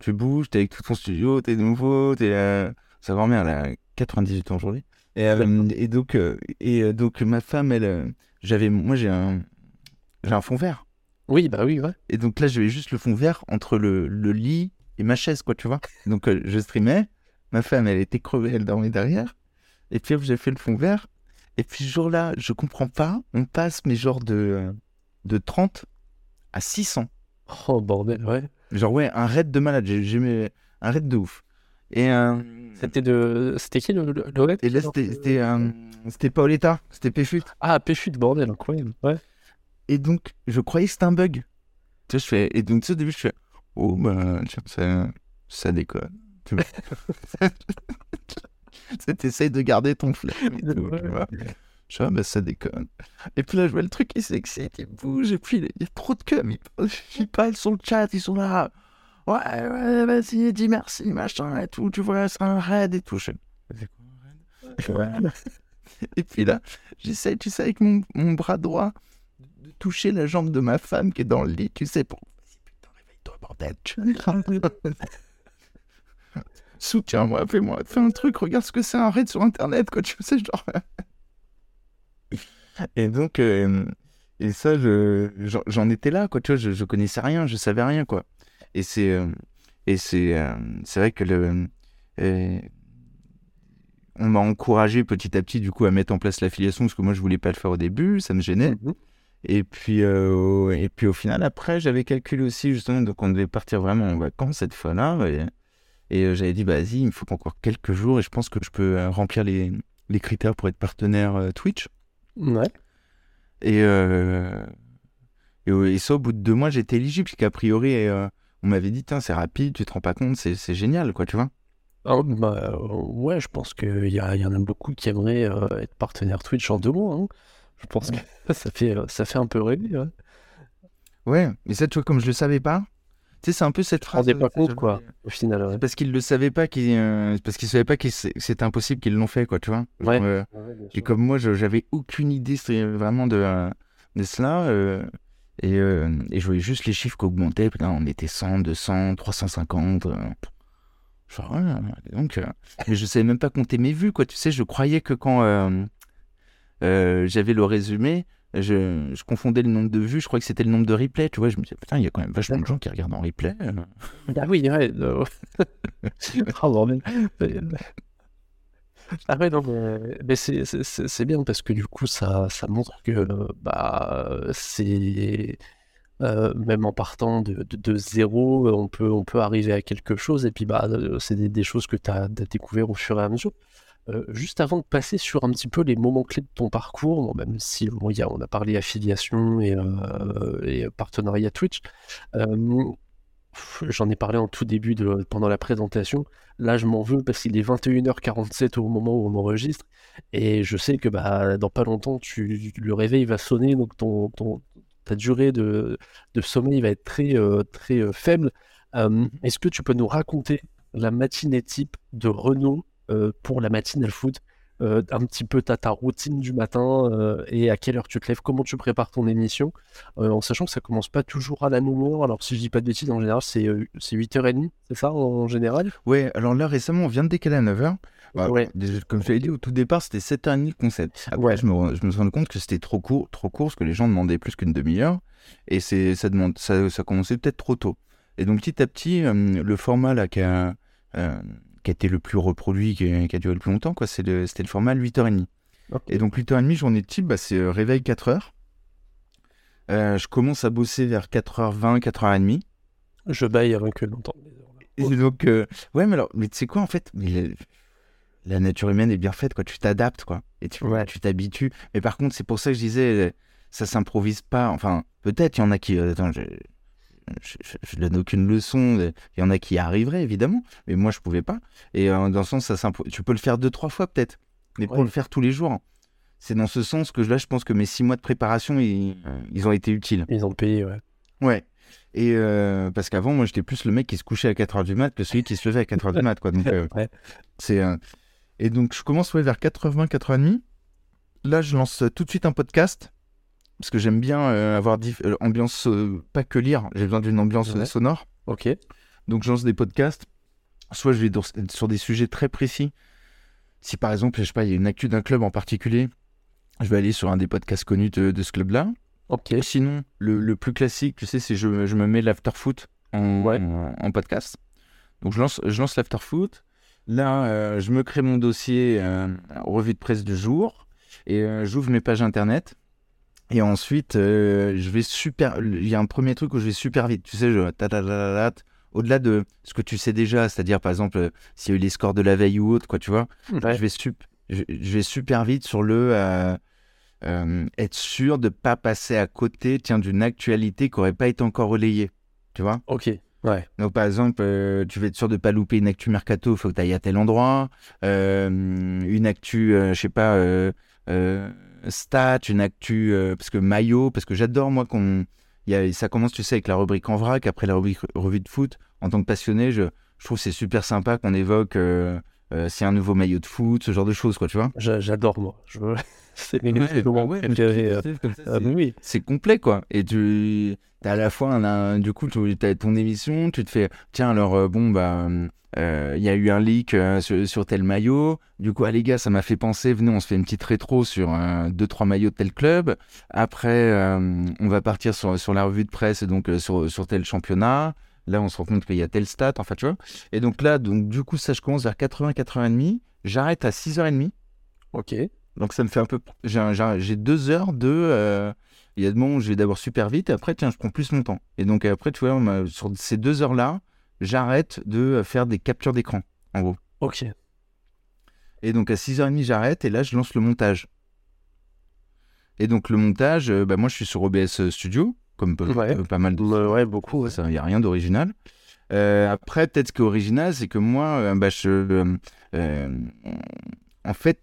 tu bouges, t'es avec tout ton studio, t'es nouveau, t'es euh, sa grand-mère, elle a 98 ans aujourd'hui. Et, euh, et, donc, euh, et donc ma femme, elle, j'avais, moi j'ai un, j'ai un fond vert. Oui, bah oui, ouais. Et donc là, j'avais juste le fond vert entre le, le lit et ma chaise, quoi, tu vois. Donc je streamais, Ma femme, elle était crevée, elle dormait derrière. Et puis, j'ai fait le fond vert. Et puis, ce jour-là, je comprends pas. On passe, mais genre de, de 30 à 600. Oh, bordel, ouais. Genre, ouais, un raid de malade. J'ai un raid de ouf. Et, euh, C'était de... C'était qui le, le, le raid et là, c'était c'était, euh, c'était Paoletta, c'était Péfut. Ah, Péchute, bordel, incroyable. Ouais. Et donc, je croyais que c'était un bug. Tu sais, je fais... Et donc, tu sais, au début, je fais Oh, bah, tiens, ça, ça déconne. Tu vois. T'essayes de garder ton flair. Je fais, ah, bah, ça déconne. Et puis là, je vois le truc, il s'excite, il bouge, et puis il y a trop de cum. Ils, ils parlent sur le chat, ils sont là. Ouais, ouais, vas-y, dis merci, machin, et tout. Tu vois, c'est un raid et tout. Je fais, c'est quoi un raid? Ouais. Et puis là, j'essaie, tu sais, avec mon, mon bras droit, de toucher la jambe de ma femme qui est dans le lit, tu sais, pour. Vas-y, putain, réveille-toi, bordel. Soutiens-moi, fais-moi, fais un truc, regarde ce que c'est un raid sur internet, quoi, tu sais, genre. Et donc, euh, et ça, je, j'en- étais là, quoi, tu vois, je, je connaissais rien, je savais rien, quoi. Et c'est, euh, et c'est, euh, c'est vrai que le, on m'a encouragé petit à petit, du coup, à mettre en place l'affiliation, parce que moi, je voulais pas le faire au début, ça me gênait. Mhm. Et puis, euh, au- et puis au final, après, j'avais calculé aussi, justement, donc on devait partir vraiment en vacances cette fois-là. Et, et, j'avais dit, bah, vas-y, il me faut encore quelques jours et je pense que je peux remplir les, les critères pour être partenaire Twitch. Ouais. Et, euh, et, et ça, au bout de deux mois, j'étais éligible, puisqu'a priori, euh, on m'avait dit, c'est rapide, tu te rends pas compte, c'est génial, quoi, tu vois. Ah, bah, euh, ouais, je pense qu'il y, en a beaucoup qui aimeraient être partenaire Twitch en deux mois. hein. Je pense que ça fait, ça fait un peu rêver. Ouais. Ouais, mais ça, tu vois, comme je le savais pas, tu sais, c'est un peu cette phrase. rendais pas compte, quoi, au final. Ouais. Parce qu'ils le savaient pas, qu'ils, euh, parce qu'ils savaient pas que c'est- c'était impossible qu'ils l'ont fait, quoi, tu vois. Genre, Ouais. euh, et comme moi, je- j'avais aucune idée vraiment de, de cela, euh, et, euh, et je voyais juste les chiffres qui augmentaient. On était 100, 200, 350. euh, genre, ouais, donc, euh, mais je savais même pas compter mes vues, quoi. Tu sais, je croyais que quand euh, euh, j'avais le résumé, je, je confondais le nombre de vues, je croyais que c'était le nombre de replays, tu vois. Je me disais, putain, il y a quand même vachement de gens qui regardent en replay. Ah oui, ouais. Ah, bordel. Ah ouais, non, mais, mais c'est, bien parce que du coup, ça, ça montre que bah, c'est euh, même en partant de, de, de zéro, on peut, on peut arriver à quelque chose et puis bah, euh, c'est des, des choses que tu as, découvert au fur et à mesure. Euh, juste avant de passer sur un petit peu les moments clés de ton parcours, même si bon, y a, on a parlé affiliation et, euh, partenariat Twitch, euh, j'en ai parlé en tout début de, pendant la présentation. Là, je m'en veux parce qu'il est 21h47 au moment où on enregistre et je sais que bah, dans pas longtemps, le réveil va sonner, donc ta durée de, de sommeil va être très, très faible. Est-ce que tu peux nous raconter la matinée type de Renault pour la matinale foot euh, un petit peu ta, ta routine du matin euh, et à quelle heure tu te lèves, comment tu prépares ton émission, euh, en sachant que ça commence pas toujours à la même heure. Alors, si je dis pas de bêtises, en général, c'est euh, c'est 8h30, c'est ça en général? Ouais, alors là, récemment, on vient de décaler à 9h. Bah, Ouais. comme je l'avais dit au tout départ, c'était 7h30 le concept. Après, Ouais. je, me, je me suis rendu compte que c'était trop court, trop court, parce que les gens demandaient plus qu'une demi-heure. Et c'est, ça, demande, ça, ça commençait peut-être trop tôt. Et donc, petit à petit, euh, le format là, qui, a, euh, qui a été le plus reproduit, qui a, qui a duré le plus longtemps, quoi, c'est le- c'était le format 8h30. Ok. Et donc, 8h30, journée type, bah, c'est euh, réveil 4h. Euh, je commence à bosser vers 4h20, 4h30. Je baille avant que l'on entende. Et donc, euh, ouais, mais alors, mais tu sais quoi, en fait, mais la nature humaine est bien faite, quoi. Tu t'adaptes, quoi. Et tu Ouais. tu t'habitues. Mais par contre, c'est pour ça que je disais, ça s'improvise pas. Enfin, peut-être, il y en a qui. attends, je, je, je- je donne aucune leçon. Il y en a qui y arriveraient, évidemment. Mais moi, je pouvais pas. Et euh, dans le sens, ça. Tu peux le faire deux, trois fois, peut-être. Mais pour le faire tous les jours, c'est dans ce sens que là, je pense que mes six mois de préparation, ils, ils ont été utiles. Ils ont payé, ouais. Ouais. Et euh, parce qu'avant, moi, j'étais plus le mec qui se couchait à 4h du mat que celui qui se levait à 4h du mat, quoi. Donc, euh, Ouais. c'est, Et donc, je commence ouais, vers 80, 4h30. Là, je lance tout de suite un podcast. Parce que j'aime bien euh, avoir euh, ambiance, euh, pas que lire, j'ai besoin d'une ambiance Ouais. sonore. Ok. Donc, je lance des podcasts. Soit je vais dans- sur des sujets très précis. Si par exemple, je sais pas, il y a une actu d'un club en particulier, je vais aller sur un des podcasts connus de, de ce club-là. Ok. Sinon, le, le plus classique, tu sais, c'est je, je me mets l'afterfoot en, Ouais. en, en podcast. Donc je lance, je lance l'afterfoot. Là, euh, je me crée mon dossier revue de presse du jour et j'ouvre mes pages internet. Et ensuite, euh, je vais super. Il y a un premier truc où je vais super vite. Tu sais, je. Au-delà de ce que tu sais déjà, c'est-à-dire par exemple euh, s'il y a eu les scores de la veille ou autre, quoi, tu vois, Ouais. je, vais sup- je, je vais super vite sur le. euh, être sûr de pas passer à côté tiens, d'une actualité qui n'aurait pas été encore relayée. Tu vois Ok. Ouais. donc, par exemple, euh, tu veux être sûr de pas louper une actu mercato, il faut que tu ailles à tel endroit. Euh, une actu, euh, je sais pas, euh, euh, stat, une actu, euh, parce que maillot, parce que j'adore, moi, qu'on. ça commence, tu sais, avec la rubrique en vrac, après la rubrique revue de foot. En tant que passionné, je, je trouve c'est super sympa qu'on évoque euh, euh, a un nouveau maillot de foot, ce genre de choses, quoi, tu vois. J'a- J'adore, moi. C'est Ouais, bah ouais, euh. Ah, c'est- c'est complet quoi. Et tu as à la fois un, un- du coup tu as ton émission, tu te fais tiens alors euh, bon bah euh, il y a eu un leak euh, sur, sur tel maillot. Du coup ah les gars ça m'a fait penser venez on se fait une petite rétro sur euh, deux trois maillots de tel club. Après euh, on va partir sur, sur la revue de presse donc euh, sur, sur tel championnat. Là on se rend compte qu'il y a tel stat enfin tu vois. Et donc là donc du coup ça je commence vers 80 80 J'arrête à 6h30. Ok. Donc ça me fait un peu. J'ai deux heures de. euh, Il y a des moments où je vais d'abord super vite et après, tiens, je prends plus mon temps. Et donc après, tu vois, sur ces deux heures-là, j'arrête de faire des captures d'écran, en gros. Ok. Et donc à 6h30, j'arrête et là, je lance le montage. Et donc le montage, euh, bah, moi, je suis sur OBS Studio, comme peu- Ouais. euh, pas mal de. Ouais, beaucoup. ouais. Il n'y a rien d'original. Euh, après, peut-être ce qui est original, c'est que moi, euh, bah, je, euh, euh, en fait,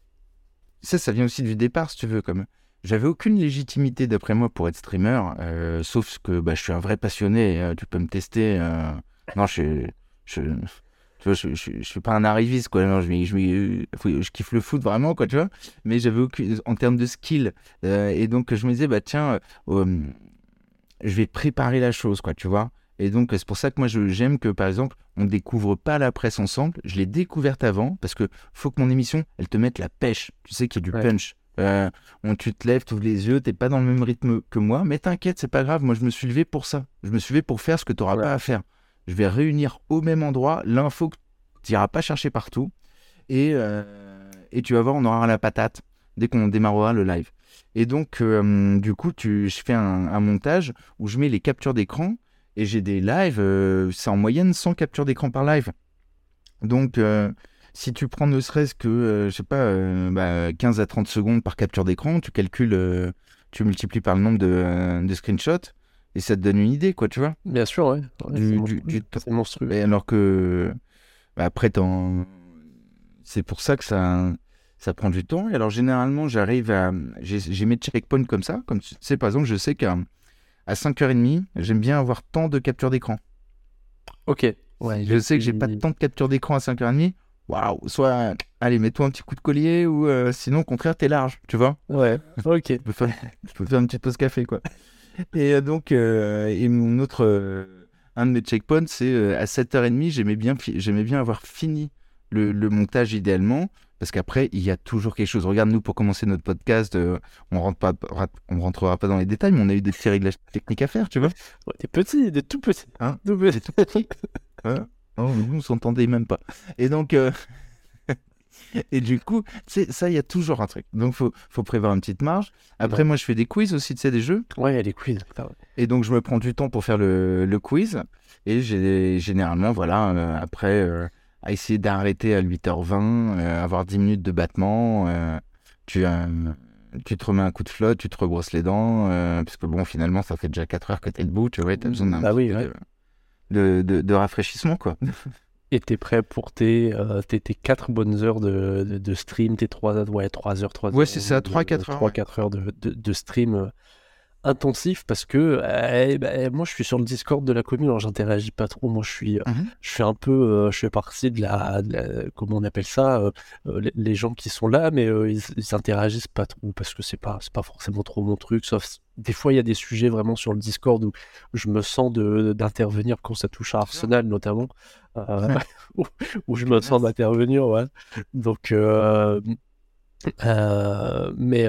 ça, ça vient aussi du départ, si tu veux. Comme j'avais aucune légitimité, d'après moi, pour être streamer, euh, sauf que bah, je suis un vrai passionné. euh, tu peux me tester. euh, Non, je, je, je, je, suis pas un arriviste, quoi. Non, je, je, kiffe le foot vraiment, quoi, tu vois. Mais j'avais aucune, en termes de skill. et donc, je me disais, bah tiens, je vais préparer la chose, quoi, tu vois. Et donc, c'est pour ça que moi, je- j'aime que, par exemple, on découvre pas la presse ensemble. Je l'ai découverte avant parce que faut que mon émission, elle te mette la pêche. Tu sais qu'il y a du Ouais. punch. Euh, on, tu te lèves, tu ouvres les yeux, t'es pas dans le même rythme que moi, mais t'inquiète, c'est pas grave. Moi, je me suis levé pour ça. Je me suis levé pour faire ce que tu n'auras Ouais. pas à faire. Je vais réunir au même endroit l'info que tu n'iras pas chercher partout. Et, euh, et tu vas voir, on aura la patate dès qu'on démarrera le live. Et donc, euh, du coup, tu, je fais un, un montage où je mets les captures d'écran et j'ai des lives, euh, c'est en moyenne 100 captures d'écran par live. Donc, euh, si tu prends ne serait-ce que, euh, je sais pas, euh, bah, 15 à 30 secondes par capture d'écran, tu calcules, euh, tu multiplies par le nombre de, de screenshots et ça te donne une idée, quoi, tu vois. Bien sûr, ouais. Ouais, Du- c'est du- monstrueux. du- C'est monstrueux. Et alors que, bah, après, c'est pour ça que ça, ça prend du temps. Et alors, généralement, j'arrive à. J'ai mes checkpoints comme ça. Comme tu sais, par exemple, je sais qu'à à 5h30, j'aime bien avoir tant de capture d'écran. Ok. Ouais, Je sais que j'ai pas tant de capture d'écran à 5h30. Waouh, soit, allez, mets-toi un petit coup de collier ou euh, sinon, au contraire, t'es large, tu vois. Ouais. Ok. Je peux faire, je peux faire une petite pause café, quoi. Et euh, donc, euh, et mon autre, euh, un de mes checkpoints, c'est à 7h30, j'aimais bien, j'aimais bien avoir fini le, le montage idéalement, parce qu'après, il y a toujours quelque chose. Regarde, nous, pour commencer notre podcast, euh, on rentre pas, on rentrera pas dans les détails, mais on a eu des petits réglages techniques à faire, tu vois. Ouais, t'es petit, t'es tout petit. Hein Tout nous, on s'entendait même pas. Et donc, euh, et du coup, tu ça, il y a toujours un truc. Donc, faut, faut prévoir une petite marge. Après, Ouais. moi, je fais des quiz aussi, tu sais, des jeux. Ouais, il y a les quiz. Et donc, je me prends du temps pour faire le, le quiz. Et j'ai généralement, voilà, euh, après, à essayer d'arrêter à 8h20, euh, avoir 10 minutes de battement. euh, tu, euh, tu te remets un coup de flotte, tu te rebrosses les dents. euh, parce que, bon, finalement, ça fait déjà 4 heures que tu es debout. Tu vois, tu as besoin d'un Bah oui, ouais. de, de, de- de rafraîchissement, quoi. Et t'es prêt pour tes, euh, tes, tes 4 bonnes heures de, stream, tes 3, ouais, 3 heures, 3 Ouais, heures. c'est ça, de- 3-4 heures, 3-4 heures de, stream intensif parce que euh, bah, moi je suis sur le Discord de la commune, alors j'interagis pas trop. Moi je suis, euh, Mhm. je fais un peu, euh, je fais partie de la, de la- comment on appelle ça, euh, les, les gens qui sont là, mais euh, ils, ils interagissent pas trop parce que c'est pas, c'est pas forcément trop mon truc. Sauf des fois il y a des sujets vraiment sur le Discord où je me sens de d'intervenir quand ça touche à Arsenal notamment, où, où je me sens d'intervenir, ouais. Donc, mais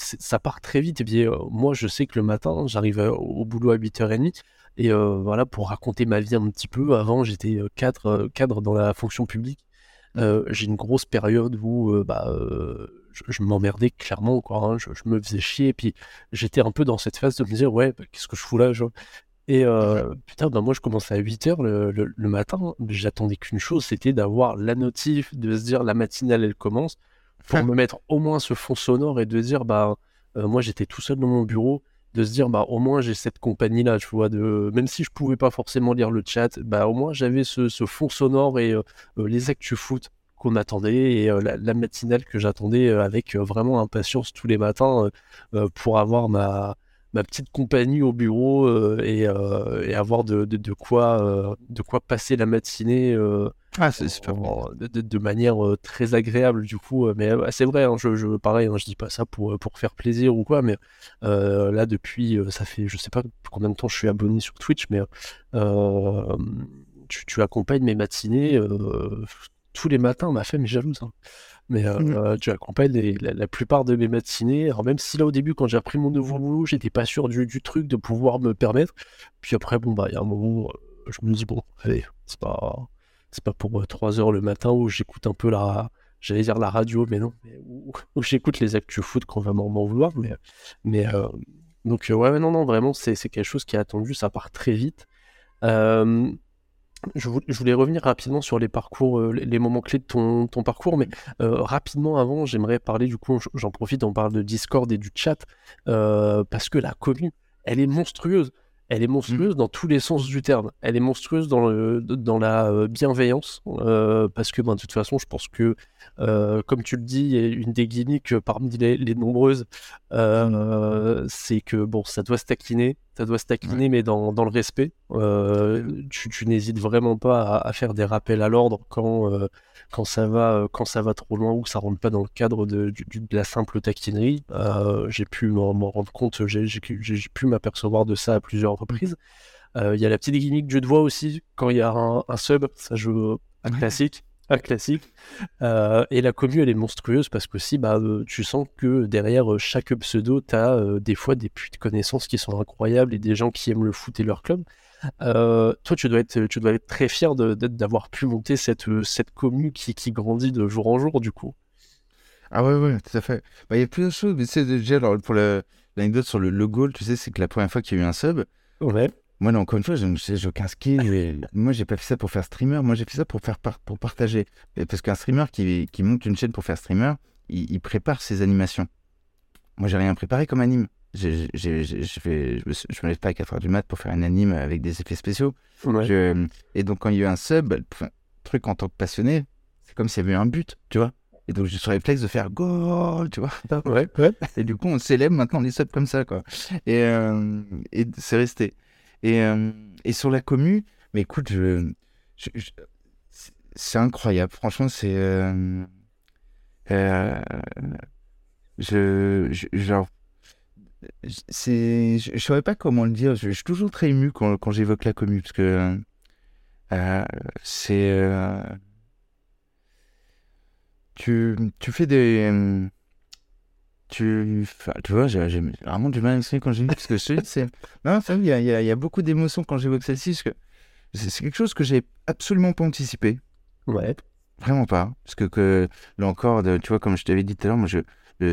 ça part très vite. Et puis, euh, moi, je sais que le matin, j'arrive euh, au boulot à 8h30. Et voilà, pour raconter ma vie un petit peu, avant j'étais cadre, cadre dans la fonction publique. j'ai une grosse période où bah, je, m'emmerdais clairement, quoi, hein. je, me faisais chier, et puis j'étais un peu dans cette phase de me dire, ouais, bah, qu'est-ce que je fous là Et putain, bah, moi je commençais à 8h le, le, matin, j'attendais qu'une chose, c'était d'avoir la notif, de se dire la matinale elle commence, pour me mettre au moins ce fond sonore et de dire, bah, moi j'étais tout seul dans mon bureau, de se dire bah au moins j'ai cette compagnie là tu vois de même si je pouvais pas forcément lire le chat bah au moins j'avais ce, fond sonore et euh, euh, les actus foot qu'on attendait et euh, la, matinale que j'attendais avec vraiment impatience tous les matins pour avoir ma ma petite compagnie au bureau et, et, avoir de, de, quoi de quoi passer la matinée ah, c'est de, de, manière euh, très agréable du coup. Euh, mais c'est vrai, hein, je, je, pareil, hein, je dis pas ça pour, euh, pour faire plaisir ou quoi, mais là depuis, ça fait, je sais pas combien de temps je suis abonné sur Twitch, mais tu, tu, accompagnes mes matinées tous les matins. Ma femme est jalouse. Hein. Mais mmh. tu accompagnes la, plupart de mes matinées. Alors même si là au début, quand j'ai appris mon nouveau boulot, j'étais pas sûr du, du, truc de pouvoir me permettre. Puis après, bon bah il y a un moment, je me dis bon, allez, c'est pas c'est pas pour 3 euh, heures le matin où j'écoute un peu la, j'allais dire la radio, mais non, où, j'écoute les actus foot qu'on va m'en vouloir. Mais, mais euh, donc, euh, ouais, non, non, vraiment, c'est quelque chose qui est attendu, ça part très vite. Je, voulais, revenir rapidement sur les parcours, les, moments clés de ton, parcours, mais rapidement avant, j'aimerais parler, du coup, j'en profite, on parle de Discord et du chat, parce que la commune, elle est monstrueuse elle est monstrueuse mmh. dans tous les sens du terme. Elle est monstrueuse dans, le, dans la euh, bienveillance, euh, parce que ben, de toute façon, je pense que, euh, comme tu le dis, une des gimmicks parmi les, nombreuses, c'est que bon, ça doit se taquiner, ça doit se taquiner, mais dans, dans, le respect. tu, tu n'hésites vraiment pas à, faire des rappels à l'ordre quand, quand, ça va, quand ça va trop loin ou que ça rentre pas dans le cadre de, de la simple taquinerie. j'ai pu m'en rendre compte, j'ai pu m'apercevoir de ça à plusieurs reprises. Il y a la petite gimmick de jeu de voix aussi, quand il y a un, sub, ça joue un classique. Un classique. et la commu, elle est monstrueuse parce que si bah, tu sens que derrière chaque pseudo, tu as des fois des puits de connaissances qui sont incroyables et des gens qui aiment le foot et leur club. Toi, tu dois être, tu dois être très fier d'avoir pu monter cette, cette commu qui, qui grandit de jour en jour, du coup. Ah ouais, ouais, tout à fait. Bah, il y a plusieurs choses, mais c'est déjà, alors, pour l'anecdote sur le, le goal, tu sais, c'est que la première fois qu'il y a eu un sub, ouais. Moi, encore une fois, je ne sais aucun skill. moi, j'ai pas fait ça pour faire streamer. Moi, j'ai fait ça pour faire pour partager. Parce qu'un streamer qui, qui, monte une chaîne pour faire streamer, il, prépare ses animations. Moi, j'ai rien préparé comme anime. Je ne je, me lève pas à 4 heures du mat pour faire un anime avec des effets spéciaux. et donc, quand il y a eu un sub, le truc en tant que passionné, c'est comme s'il y avait eu un but, tu vois. Et donc, je suis réflexe de faire goal, tu vois. Ouais, ouais. Et du coup, on célèbre maintenant les subs comme ça, quoi. Et, euh, et c'est resté. Et, euh, et sur la commu, mais écoute, je, c'est incroyable. Franchement, c'est. Euh, euh, je, je, genre. C'est, je ne saurais pas comment le dire. Je, suis toujours très ému quand, quand j'évoque la commu parce que c'est. tu, tu fais des tu, tu vois, j'ai vraiment du mal à m'exprimer quand j'ai vu ce que je c'est. Non, il y a, y a, beaucoup d'émotions quand j'évoque celle-ci, parce que c'est quelque chose que j'ai absolument pas anticipé. Ouais. Vraiment pas. Parce que, que là encore, tu vois, comme je t'avais dit tout à l'heure, moi, je,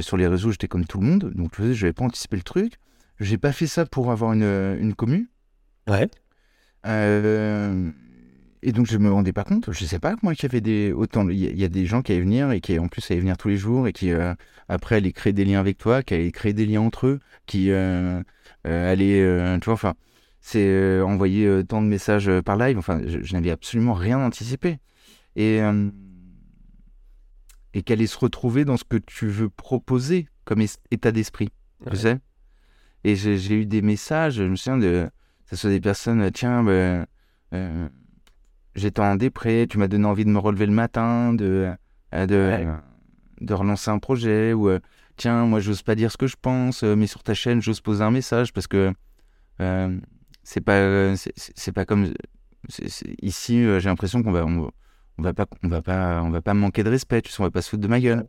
sur les réseaux, j'étais comme tout le monde, donc je n'avais pas anticipé le truc. J'ai pas fait ça pour avoir une, une commu. Ouais. Euh, et donc, je me rendais pas compte. Je sais pas moi qu'il y avait des autant. Il y, a des gens qui allaient venir et qui, en plus, allaient venir tous les jours et qui, euh, après, allaient créer des liens avec toi, qui allaient créer des liens entre eux, qui euh, euh allaient. Euh, tu vois, enfin, c'est envoyer tant de messages par live. Enfin, je, n'avais absolument rien anticipé. Et. Et qu'elle allait se retrouver dans ce que tu veux proposer comme état d'esprit. Tu sais Et j'ai eu des messages, je me souviens de. Ça soit des personnes, tiens, ben j'étais en dépré, tu m'as donné envie de me relever le matin, de, euh, de, de relancer un projet, ou euh, tiens, moi j'ose pas dire ce que je pense, euh, mais sur ta chaîne j'ose poser un message parce que c'est pas, c'est pas comme ici, j'ai l'impression qu'on va, on, va pas, on va pas, on va pas manquer de respect, tu sais, on va pas se foutre de ma gueule.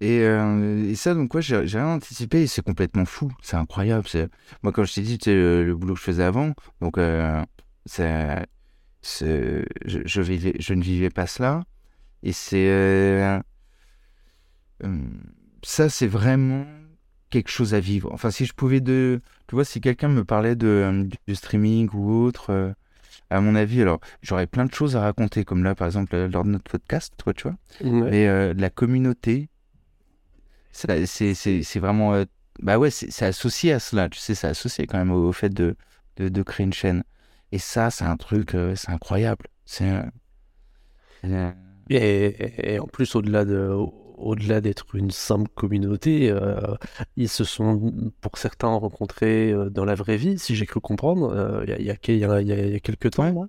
Et, euh, et ça, donc, quoi, j'ai rien anticipé c'est complètement fou. C'est incroyable. c'est- Moi, quand je t'ai dit, le, boulot que je faisais avant, donc, euh, c'est, je, je, ne vivais pas cela. Et c'est. euh, euh, ça, c'est vraiment quelque chose à vivre. Enfin, si je pouvais de. Tu vois, si quelqu'un me parlait de, du, streaming ou autre, à mon avis, alors, j'aurais plein de choses à raconter, comme là, par exemple, euh, lors de notre podcast, toi, tu vois. Ouais. Mais euh, la communauté, c'est vraiment. euh, bah ouais, c'est associé à cela, tu sais, c'est associé quand même au, au fait de, de, de créer une chaîne. Et ça, c'est un truc, euh, c'est incroyable. C'est. et- et en plus, au-delà de, au-delà d'être une simple communauté, euh, ils se sont, pour certains, rencontrés euh, dans la vraie vie, si j'ai cru comprendre, il y a, y y y y quelques temps. Ouais.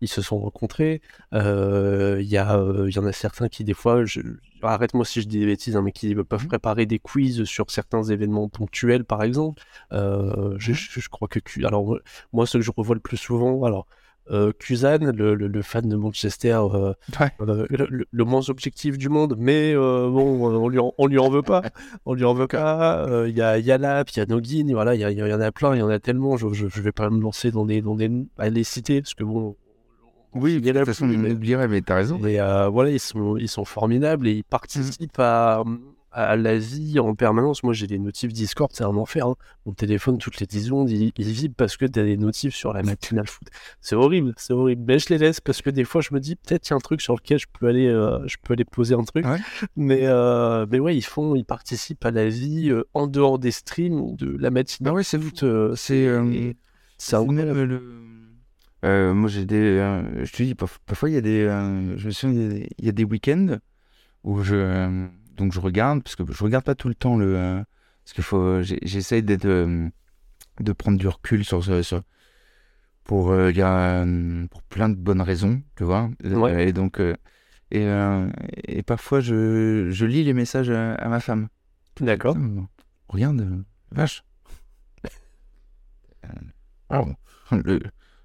Ils se sont rencontrés. Euh, Il y en a certains qui, des fois, je- arrête-moi si je dis des bêtises, hein, mais qui peuvent Mhm. préparer des quiz sur certains événements ponctuels, par exemple. Euh, je, je- je crois que, alors, moi- moi, ce que je revois le plus souvent, alors, euh, Kuzan, le, le- le fan de Manchester, euh, Ouais. euh, le, moins objectif du monde, mais euh, bon, on lui en, on lui en veut pas. On lui en veut pas. Euh, Il y a Yalap, il y a Nogin, voilà, il y, en a plein, il y en a tellement. Je, je, je vais pas me lancer dans des, dans des, à les citer parce que bon. Oui, il y en de toute façon, mais- mais t'as raison. mais euh, voilà, ils sont, ils sont formidables et ils participent à, à la vie en permanence. Moi, j'ai des notifs Discord, c'est un enfer. hein. Mon téléphone, toutes les 10 secondes, il, il vibre parce que tu as des notifs sur la matinale foot. C'est horrible, c'est horrible. Mais je les laisse parce que des fois, je me dis, peut-être il y a un truc sur lequel je peux aller, euh, je peux aller poser un truc. Ouais. Mais, euh, mais ouais, ils font, ils participent à la vie euh, en dehors des streams de la matinale Bah ouais, c'est foot. C'est, même le. Moi, j'ai des. je te dis, parf- parfois, il y a des. je me souviens, il y a des, il y a des week-ends où je. Donc, je regarde, parce que je regarde pas tout le temps le. euh, parce qu'il faut. d'être. euh, de prendre du recul sur. ce- sur pour, euh, y a, pour plein de bonnes raisons, tu vois. Ouais. Et donc. et, et parfois, je, je lis les messages à, à ma femme. D'accord. Regarde, vache. Wow. Le-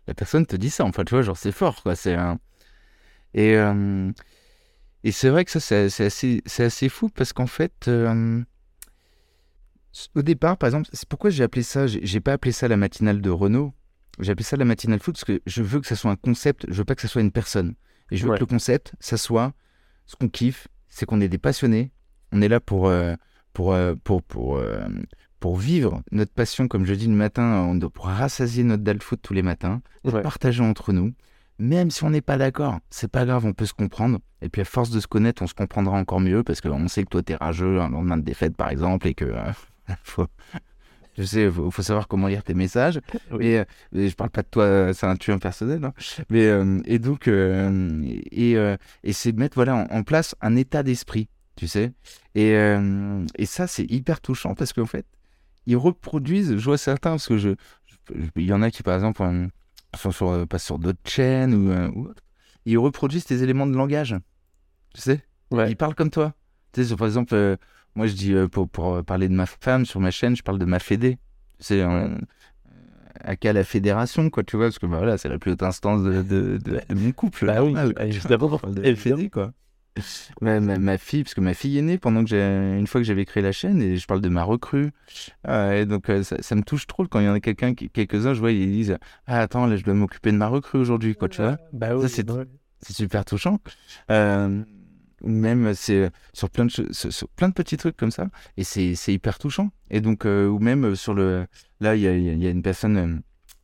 la personne te dit ça, enfin, tu vois, genre, c'est fort, quoi. C'est un... Et, euh, et c'est vrai que ça, c'est assez, assez fou parce qu'en fait, euh, au départ, par exemple, c'est pourquoi j'ai appelé ça, j'ai pas appelé ça la matinale de Renault, j'ai appelé ça la matinale foot parce que je veux que ça soit un concept, je veux pas que ça soit une personne. Et je veux Ouais. que le concept, ça soit ce qu'on kiffe, c'est qu'on est des passionnés, on est là pour, euh, pour, euh, pour, pour, euh, pour vivre notre passion, comme je dis le matin, on doit pour rassasier notre dalle foot tous les matins, Ouais. partager entre nous. Même si on n'est pas d'accord, c'est pas grave, on peut se comprendre. Et puis à force de se connaître, on se comprendra encore mieux parce qu'on sait que toi t'es rageux un lendemain de défaite par exemple et que euh, faut, je sais, faut, faut savoir comment lire tes messages. Oui. Et, euh, et je parle pas de toi, euh, c'est un tueur personnel. hein. Mais euh, et donc euh, et, et c'est mettre voilà en, en place un état d'esprit, tu sais. Et et ça c'est hyper touchant parce qu'en fait ils reproduisent. Je vois certains parce que je, il y en a qui par exemple sont sur euh, passent sur d'autres chaînes ou, euh, ou autres. Ils reproduisent tes éléments de langage, tu sais? Ouais. Ils parlent comme toi. Tu sais, par exemple, euh, moi je dis, euh, pour, pour parler de ma femme sur ma chaîne, je parle de ma fédé. C'est un à quelle la fédération, quoi, tu vois, parce que bah, voilà, c'est la plus haute instance de, de, de, de mon couple. Bah oui, bah, évidemment. Quoi. Ma, ma, ma fille, parce que ma fille est née pendant que j'ai, une fois que j'avais créé la chaîne, et je parle de ma recrue. Ah, et donc euh, ça, ça me touche trop quand il y en a quelqu'un, quelques-uns, je vois, ils disent, ah attends, là je dois m'occuper de ma recrue aujourd'hui, quoi, tu vois. Bah oui, c'est- bah ouais. C'est super touchant. Euh, ou même c'est sur plein de cho- sur, plein de petits trucs comme ça et c'est c'est hyper touchant. Et donc euh, ou même sur le là il y a, y a une personne euh,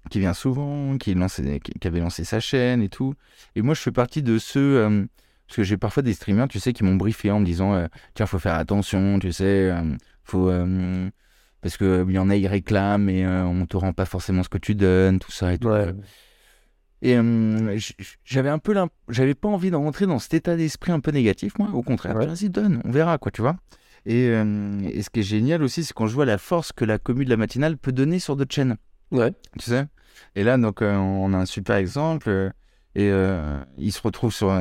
qui vient souvent, qui lance qui, qui avait lancé sa chaîne et tout. Et moi je fais partie de ceux euh, parce que j'ai parfois des streamers, tu sais, qui m'ont briefé en me disant euh, tiens faut faire attention, tu sais, euh, faut euh, parce que il y en a ils réclament et euh, on te rend pas forcément ce que tu donnes, tout ça et tout. Ouais. Et euh, j'avais un peu j'avais pas envie de rentrer dans cet état d'esprit un peu négatif, moi, au contraire. Ouais. Vas-y, donne, on verra, quoi, tu vois. Et, euh, et ce qui est génial aussi, c'est quand je vois la force que la commu de la matinale peut donner sur d'autres chaînes, Ouais. tu sais? Et là, donc, euh, on a un super exemple. et il se retrouve sur,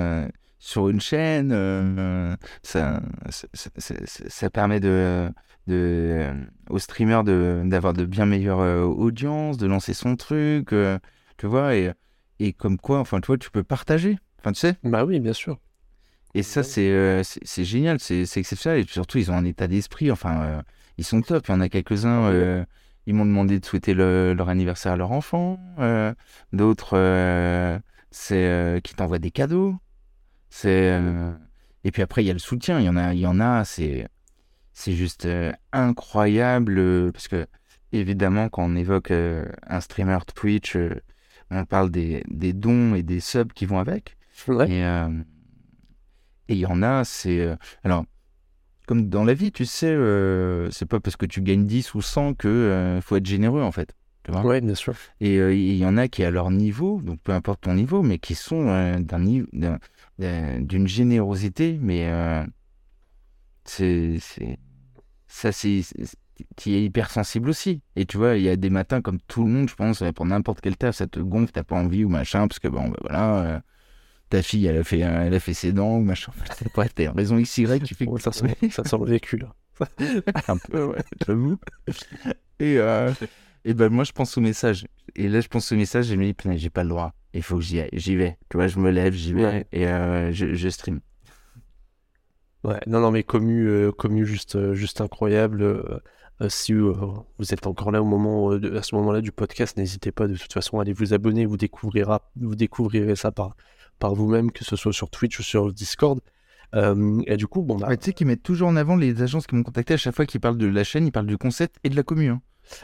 sur une chaîne. euh, ça, ça, ça- ça- permet de, de, euh, aux streamers d'avoir de, bien meilleures euh, audiences, de lancer son truc, euh, tu vois. Et, et comme quoi, enfin, tu vois, tu peux partager. Enfin, tu sais. Bah oui, bien sûr. Et ça, c'est euh, c'est génial, c'est exceptionnel. Et surtout, ils ont un état d'esprit. Enfin, ils sont top. Il y en a quelques-uns, ils m'ont demandé de souhaiter le- leur anniversaire à leur enfant. euh, D'autres, euh, c'est euh, qui t'envoient des cadeaux. C'est euh, et puis après, il y a le soutien. Il y en a, il y en a. C'est c'est juste euh, incroyable euh, parce que évidemment, quand on évoque un streamer Twitch, on parle des, des dons et des subs qui vont avec. Ouais. Et et il y en a, c'est. alors, comme dans la vie, tu sais, euh, c'est pas parce que tu gagnes 10 ou 100 que euh, faut être généreux, en fait. Tu vois Ouais, bien sûr. Et euh, il y en a qui, à leur niveau, donc peu importe ton niveau, mais qui sont d'un niveau, d'une générosité, mais euh, c'est. Ça, c'est. Tu es hypersensible aussi. Et tu vois, il y a des matins comme tout le monde, je pense, pour n'importe quel taf, ça te gonfle, t'as pas envie ou machin, parce que bon, ben voilà. euh, ta fille, elle a fait, euh, elle a fait ses dents, ou machin. Pas, t'as une raison XY qui fait que ça, sent, ça sent le vécu, là. un peu, ouais, j'avoue. Et, euh, et ben moi, je pense au message. Et là, je pense au message et je me dis, putain, j'ai pas le droit. Il faut que j'y aille. J'y vais. Tu vois, je me lève, j'y vais. Ouais. Et euh, je, je stream. Ouais, non, non, mais commu, euh, commu juste, euh, juste incroyable. euh, si euh, vous êtes encore là au moment, euh, de- à ce moment-là du podcast, n'hésitez pas de toute façon à aller vous abonner. Vous découvrirez, vous découvrirez ça par, par vous-même, que ce soit sur Twitch ou sur Discord. Euh, et du coup, bon, bah, Ouais, tu sais qu'ils mettent toujours en avant les agences qui m'ont contacté à chaque fois qu'ils parlent de la chaîne, ils parlent du concept et de la commu. hein.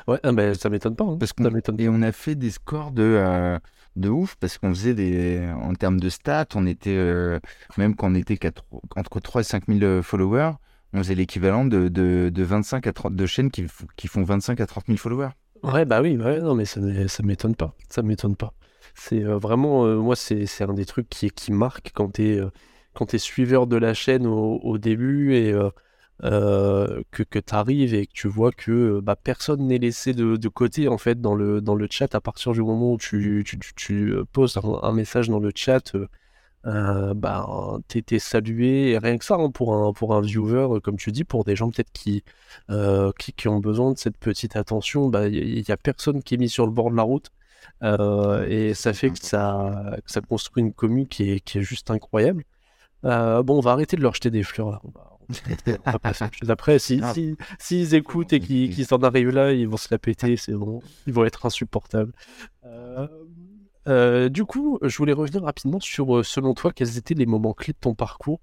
Ouais, ah, bah, ça m'étonne pas. hein. Parce ça m'étonne et on a fait des scores de, euh, de ouf parce qu'on faisait des. En termes de stats, on était. euh, même quand on était qu'à tro- entre 3 et 5 000 followers, on faisait l'équivalent de, de, de 25 à 30 de chaînes qui, qui font 25 à 30 000 followers. Ouais, bah oui, ouais, non, mais ça, ça m'étonne pas. Ça m'étonne pas. C'est euh, vraiment, euh, moi, c'est c'est un des trucs qui, qui marque quand t'es euh, quand t'es suiveur de la chaîne au, au début et euh, que, que t'arrives et que tu vois que euh, bah, personne n'est laissé de, de côté en fait dans le, dans le chat à partir du moment où tu, tu, tu, tu, euh, poses un, message dans le chat. euh, bah, t'es salué et rien que ça hein, pour un pour un viewer comme tu dis pour des gens peut-être qui, qui qui ont besoin de cette petite attention bah il y, a personne qui est mis sur le bord de la route et ça fait que ça ça construit une commu qui est qui est juste incroyable bon on va arrêter de leur jeter des fleurs là va passer à autre chose. après si Ah. si s'ils écoutent et qu'ils qu'ils s'en arrivent là ils vont se la péter c'est bon ils vont être insupportables Euh, euh, du coup, je voulais revenir rapidement sur, euh, selon toi, quels étaient les moments clés de ton parcours.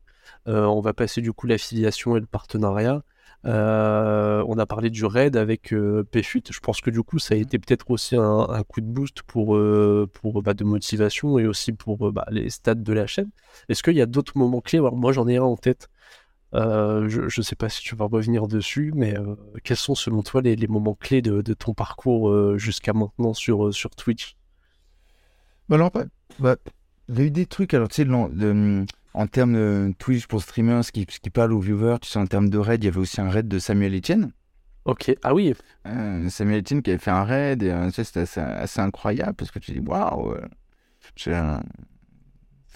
Euh, on va passer du coup l'affiliation et le partenariat. Euh, on a parlé du raid avec euh, PFUT. Je pense que du coup, ça a été peut-être aussi un, un coup de boost pour, euh, pour bah, de motivation et aussi pour bah, les stats de la chaîne. Est-ce qu'il y a d'autres moments clés? Alors, Moi, j'en ai un en tête. Euh, je ne sais pas si tu vas revenir dessus, mais euh, quels sont selon toi les, les moments clés de, de ton parcours euh, jusqu'à maintenant sur, sur Twitch? Bah alors, bah, bah, il y a eu des trucs, alors tu sais, en termes de Twitch pour streamers, ce qui, ce qui parle aux viewers, tu sais, en termes de raid, il y avait aussi un raid de Samuel Etienne. Ok, ah oui, Samuel Etienne qui avait fait un raid, et tu sais, c'était assez, assez incroyable parce que tu dis, waouh, c'est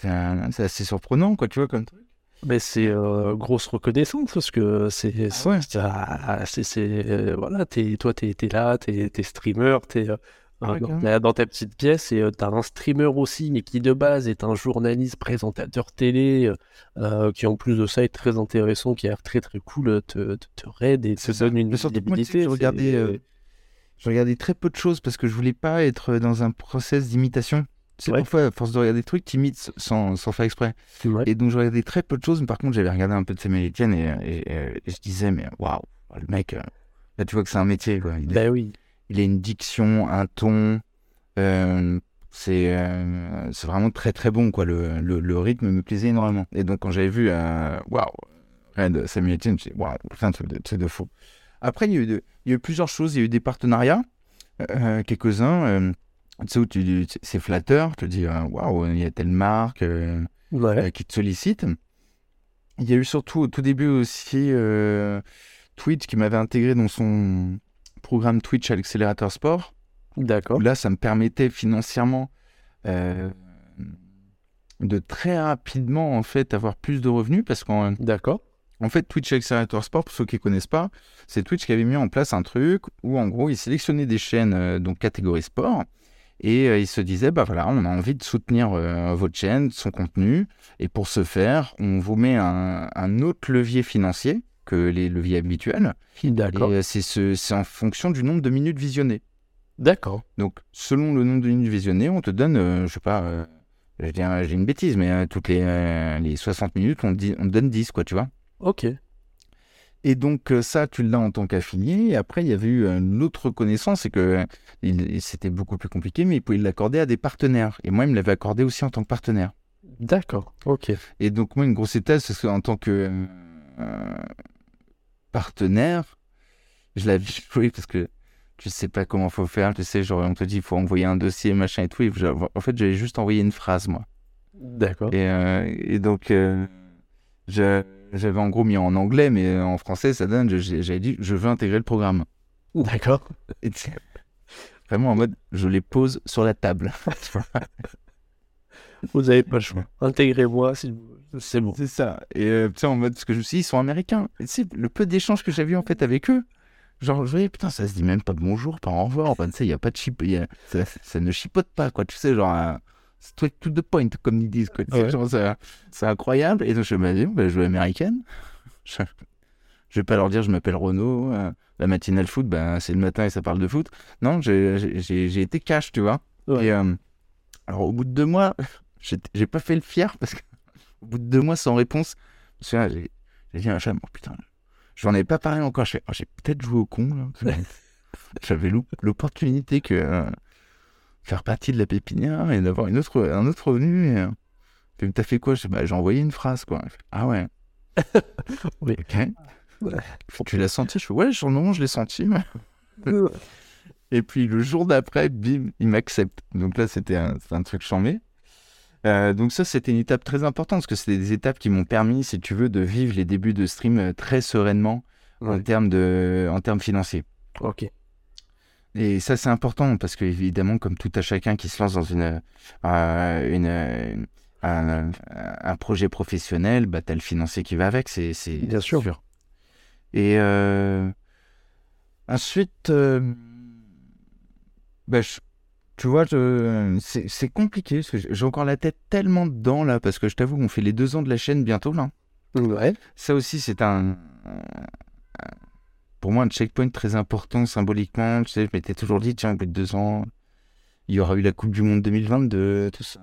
assez surprenant, quoi, tu vois, comme truc. Mais c'est euh, grosse reconnaissance parce que c'est ouais. ah, euh, voilà, toi t'es t'es là, t'es t'es streamer, t'es euh, Ah ouais, dans, ta petite pièce et t'as un streamer aussi, mais qui de base est un journaliste, présentateur télé, qui en plus de ça est très intéressant, qui a l'air très très cool, te, te, te raid et te donne une visibilité. je regardais très peu de choses parce que je voulais pas être dans un process d'imitation. C'est Ouais. parfois, à force de regarder des trucs, t'imites sans, sans faire exprès. Et donc, je regardais très peu de choses, mais par contre, j'avais regardé un peu de Samuel Etienne et, et, et- et je disais, mais waouh, le mec, euh, là, tu vois que c'est un métier, quoi. Il, a, Bah oui, il a une diction, un ton. euh, c'est euh, c'est vraiment très très bon, quoi. Le, le, le rythme me plaisait énormément. Et donc, quand j'avais vu, euh, waouh, Red Samuel Etienne, je me suis dit, waouh, c'est un truc de, de fou. Après, il y, a eu de- il y a eu plusieurs choses. Il y a eu des partenariats, euh, quelques-uns. euh, tu tu, c'est flatteur. Tu te dis, euh, waouh, il y a telle marque. euh, ouais, euh, qui te sollicitent. Il y a eu surtout au tout début aussi euh, Twitch qui m'avait intégré dans son programme Twitch Accelerator Sport. d'accord, là, ça me permettait financièrement euh, de très rapidement en fait avoir plus de revenus parce qu'en d'accord, en fait Twitch Accelerator Sport, pour ceux qui ne connaissent pas, c'est Twitch qui avait mis en place un truc où en gros ils sélectionnaient des chaînes euh, donc catégorie sport Et euh, ils se disaient, bah voilà, on a envie de soutenir euh, votre chaîne, son contenu. Et pour ce faire, on vous met un, un autre levier financier que les leviers habituels. D'accord. euh, c'est ce- c'est en fonction du nombre de minutes visionnées. D'accord. Donc, selon le nombre de minutes visionnées, on te donne, euh, je sais pas, euh, j'ai une bêtise, mais euh, toutes les, les 60 minutes, on te, dit, on te donne 10, quoi, tu vois. Ok. Et donc, euh, ça, tu l'as en tant qu'affilié. Et après, il y avait eu une autre reconnaissance, c'est que euh, c'était beaucoup plus compliqué, mais il pouvait l'accorder à des partenaires. Et moi, il me l'avait accordé aussi en tant que partenaire. D'accord. Ok. Et donc, moi, une grosse étape, c'est qu'en tant que euh, partenaire, je l'avais joué parce que tu sais pas comment faut faire. Tu sais, genre, on te dit, il faut envoyer un dossier, machin et tout. Et en fait, j'avais juste envoyé une phrase, moi. D'accord. Et, euh, et donc, euh, je- j'avais en gros mis en anglais, mais en français, ça donne, j'avais dit, je veux intégrer le programme. D'accord. Vraiment en mode, je les pose sur la table. Vous avez pas le choix. Intégrez-moi, s'il vous- c'est bon. C'est ça. Et euh, tu sais, en mode, parce que je me suis dit, ils sont américains. Et tu sais, le peu d'échanges que j'avais eu en fait avec eux, genre, je voyais, putain, ça se dit même pas bonjour, pas au revoir. Enfin, tu sais, il n'y a pas de chip, il y a- ça, ça ne chipote pas, quoi. Tu sais, genre, euh, straight to the point, comme ils disent, sais, Ouais. c'est incroyable. Et donc, je me dis, bah, je vais américaine. Je, je vais pas leur dire, je m'appelle Renaud. euh, la matinale foot, bah, c'est le matin et ça parle de foot. Non, j'ai- été cash, tu vois. Ouais. Et euh, alors, au bout de deux mois, j'ai pas fait le fier parce que au bout de deux mois sans réponse, souviens, j'ai dit à oh putain, j'en ai pas parlé encore. Oh, j'ai peut-être joué au con. J'avais l'op- l'opportunité que euh, faire partie de la pépinière et d'avoir une autre, un autre revenu. Et, euh, puis, t'as fait quoi? Bah, J'ai envoyé une phrase, quoi. Ah ouais. Oui. Ok. Ouais. Tu l'as senti Je fais, ouais, sur le moment, je l'ai senti. ouais. Et puis le jour d'après, bim, il m'accepte. Donc là, c'était un, truc chambé. Euh, donc ça, c'était une étape très importante parce que c'était des étapes qui m'ont permis, si tu veux, de vivre les débuts de stream euh, très sereinement en termes de, en termes financiers. Ok. Et ça, c'est important parce que évidemment, comme tout à chacun qui se lance dans une, euh, une, euh, un, un projet professionnel, bah, t'as le financier qui va avec, c'est Bien sûr. Et euh, ensuite, euh, bah, je- tu vois, c'est c'est compliqué parce que j'ai encore la tête tellement dedans là parce que je t'avoue, on fait les deux ans de la chaîne bientôt là. Ouais. Ça aussi, c'est un- pour moi un checkpoint très important symboliquement. Tu sais, je m'étais toujours dit, tiens, au bout de deux ans, il y aura eu la Coupe du Monde 2022, tout ça.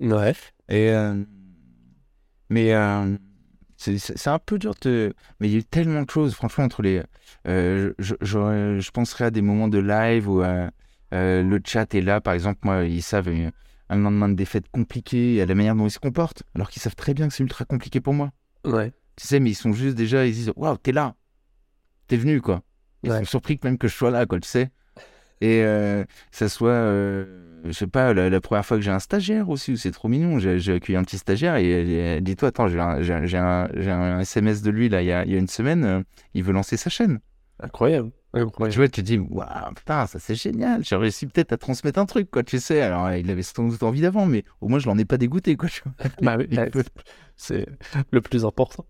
Ouais. Et euh, mais euh, c'est un peu dur de. Mais il y a eu tellement de choses, franchement, entre les. euh, je, je, je penserai à des moments de live où euh, le chat est là, par exemple, moi, ils savent un lendemain de défaite compliqué à la manière dont ils se comportent, alors qu'ils savent très bien que c'est ultra compliqué pour moi. Ouais. Tu sais, mais ils sont juste déjà, ils disent Waouh, t'es là, t'es venu, quoi. Ils Ouais. sont surpris que même que je sois là, quoi, tu sais. Et euh, ça soit, euh, je sais pas, la, la première fois que j'ai un stagiaire aussi, c'est trop mignon. J'ai accueilli un petit stagiaire et elle- elle dit Toi, attends, j'ai un, SMS de lui, là, il y a, il y a une semaine, euh, il veut lancer sa chaîne. Incroyable. Incroyable. Tu vois, tu te dis Waouh, putain, ça c'est génial, j'ai réussi peut-être à transmettre un truc, quoi, tu sais. Alors, il avait sans doute envie d'avant, mais au moins, je l'en ai pas dégoûté, quoi. Bah oui, peut- c'est le plus important.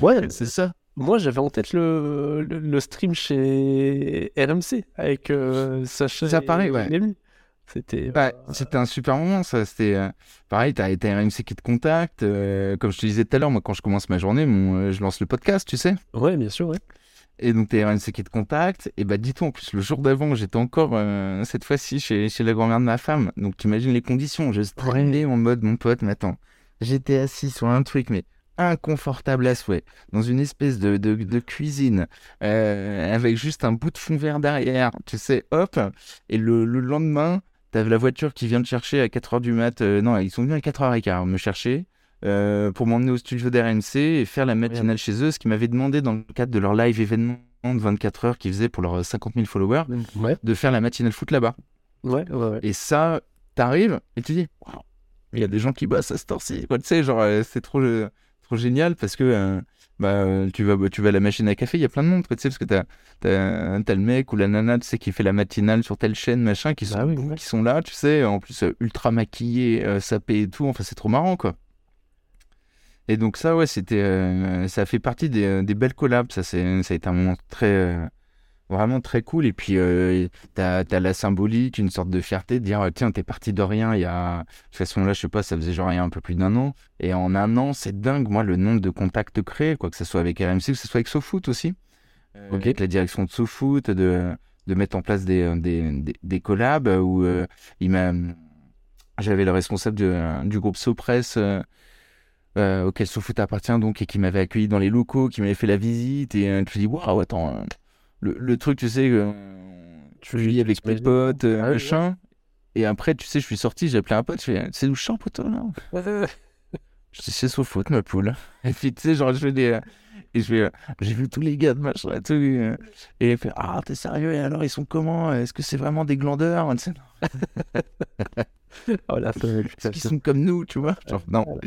Ouais, C'est ça. Moi j'avais en tête le, le, le stream chez RMC avec euh, Sacha. Ça paraît, ouais. Lémi. C'était. Bah, euh, c'était un super moment, ça. C'était euh, pareil, t'as RMC qui te contacte. euh, comme je te disais tout à l'heure, moi, quand je commence ma journée, mon, euh, je lance le podcast, tu sais. Ouais, bien sûr, ouais. Et donc, t'as RMC qui te contacte. Et bah, dis-toi, en plus, le jour d'avant, j'étais encore euh, cette fois-ci chez, chez la grand-mère de ma femme. Donc, t'imagines les conditions. Je streamais en mode, mon pote, mais attends, j'étais assis sur un truc, mais inconfortable à souhait, dans une espèce de, de, de cuisine, euh, avec juste un bout de fond vert derrière, tu sais, hop. Et le, le lendemain, T'as la voiture qui vient te chercher à 4h du mat. euh, non, ils sont venus à 4h15 me chercher euh, pour m'emmener au studio d'RMC et faire la matinale chez eux, ce qu'ils m'avaient demandé dans le cadre de leur live événement de 24 heures qu'ils faisaient pour leurs 50 000 followers, Ouais, de faire la matinale foot là-bas. ouais. Et ça, t'arrives et tu dis, waouh, il y a des gens qui bossent à cette heure-ci. quoi. Tu sais, genre, c'est trop, trop génial parce que euh, bah, euh, tu, vas, tu vas à la machine à café, il y a plein de monde, tu sais, parce que t'as, t'as, t'as le mec ou la nana, tu sais, qui fait la matinale sur telle chaîne, machin, qui sont, Bah oui, ouais. qui sont là, tu sais, en plus euh, ultra maquillés, euh, sapés et tout. Enfin, c'est trop marrant, quoi. Et donc ça, ouais, c'était, euh, ça fait partie des, des belles collabs. Ça, ça a été un moment très, vraiment très cool. Et puis, euh, tu as, la symbolique, une sorte de fierté de dire, tiens, t'es parti de rien il y a. De toute façon, là, je sais pas, ça faisait genre rien un peu plus d'un an. Et en un an, c'est dingue, moi, le nombre de contacts créés, quoi que ce soit avec RMC, que ce soit avec SoFoot aussi. Euh, Avec la direction de SoFoot, de, de mettre en place des, des, des, collabs où il m'a. J'avais le responsable du groupe SoPress. auquel SoFoot appartient donc et qui m'avait accueilli dans les locaux, qui m'avait fait la visite et je me dis waouh attends le, truc, tu sais, euh, tu vis avec mes potes, euh, ah machin. Et après, tu sais, je suis sorti, j'ai appelé un pote, je fais, c'est où je poteau, là Je dis, c'est sous faute, ma poule. Et puis, tu sais, genre, je fais des. Euh, et je fais, j'ai vu tous les gars de machin et tout. Et il fait, ah, t'es sérieux, et alors, ils sont comment? Est-ce que c'est vraiment des glandeurs? Oh là, Ils sont comme nous, tu vois genre, Non.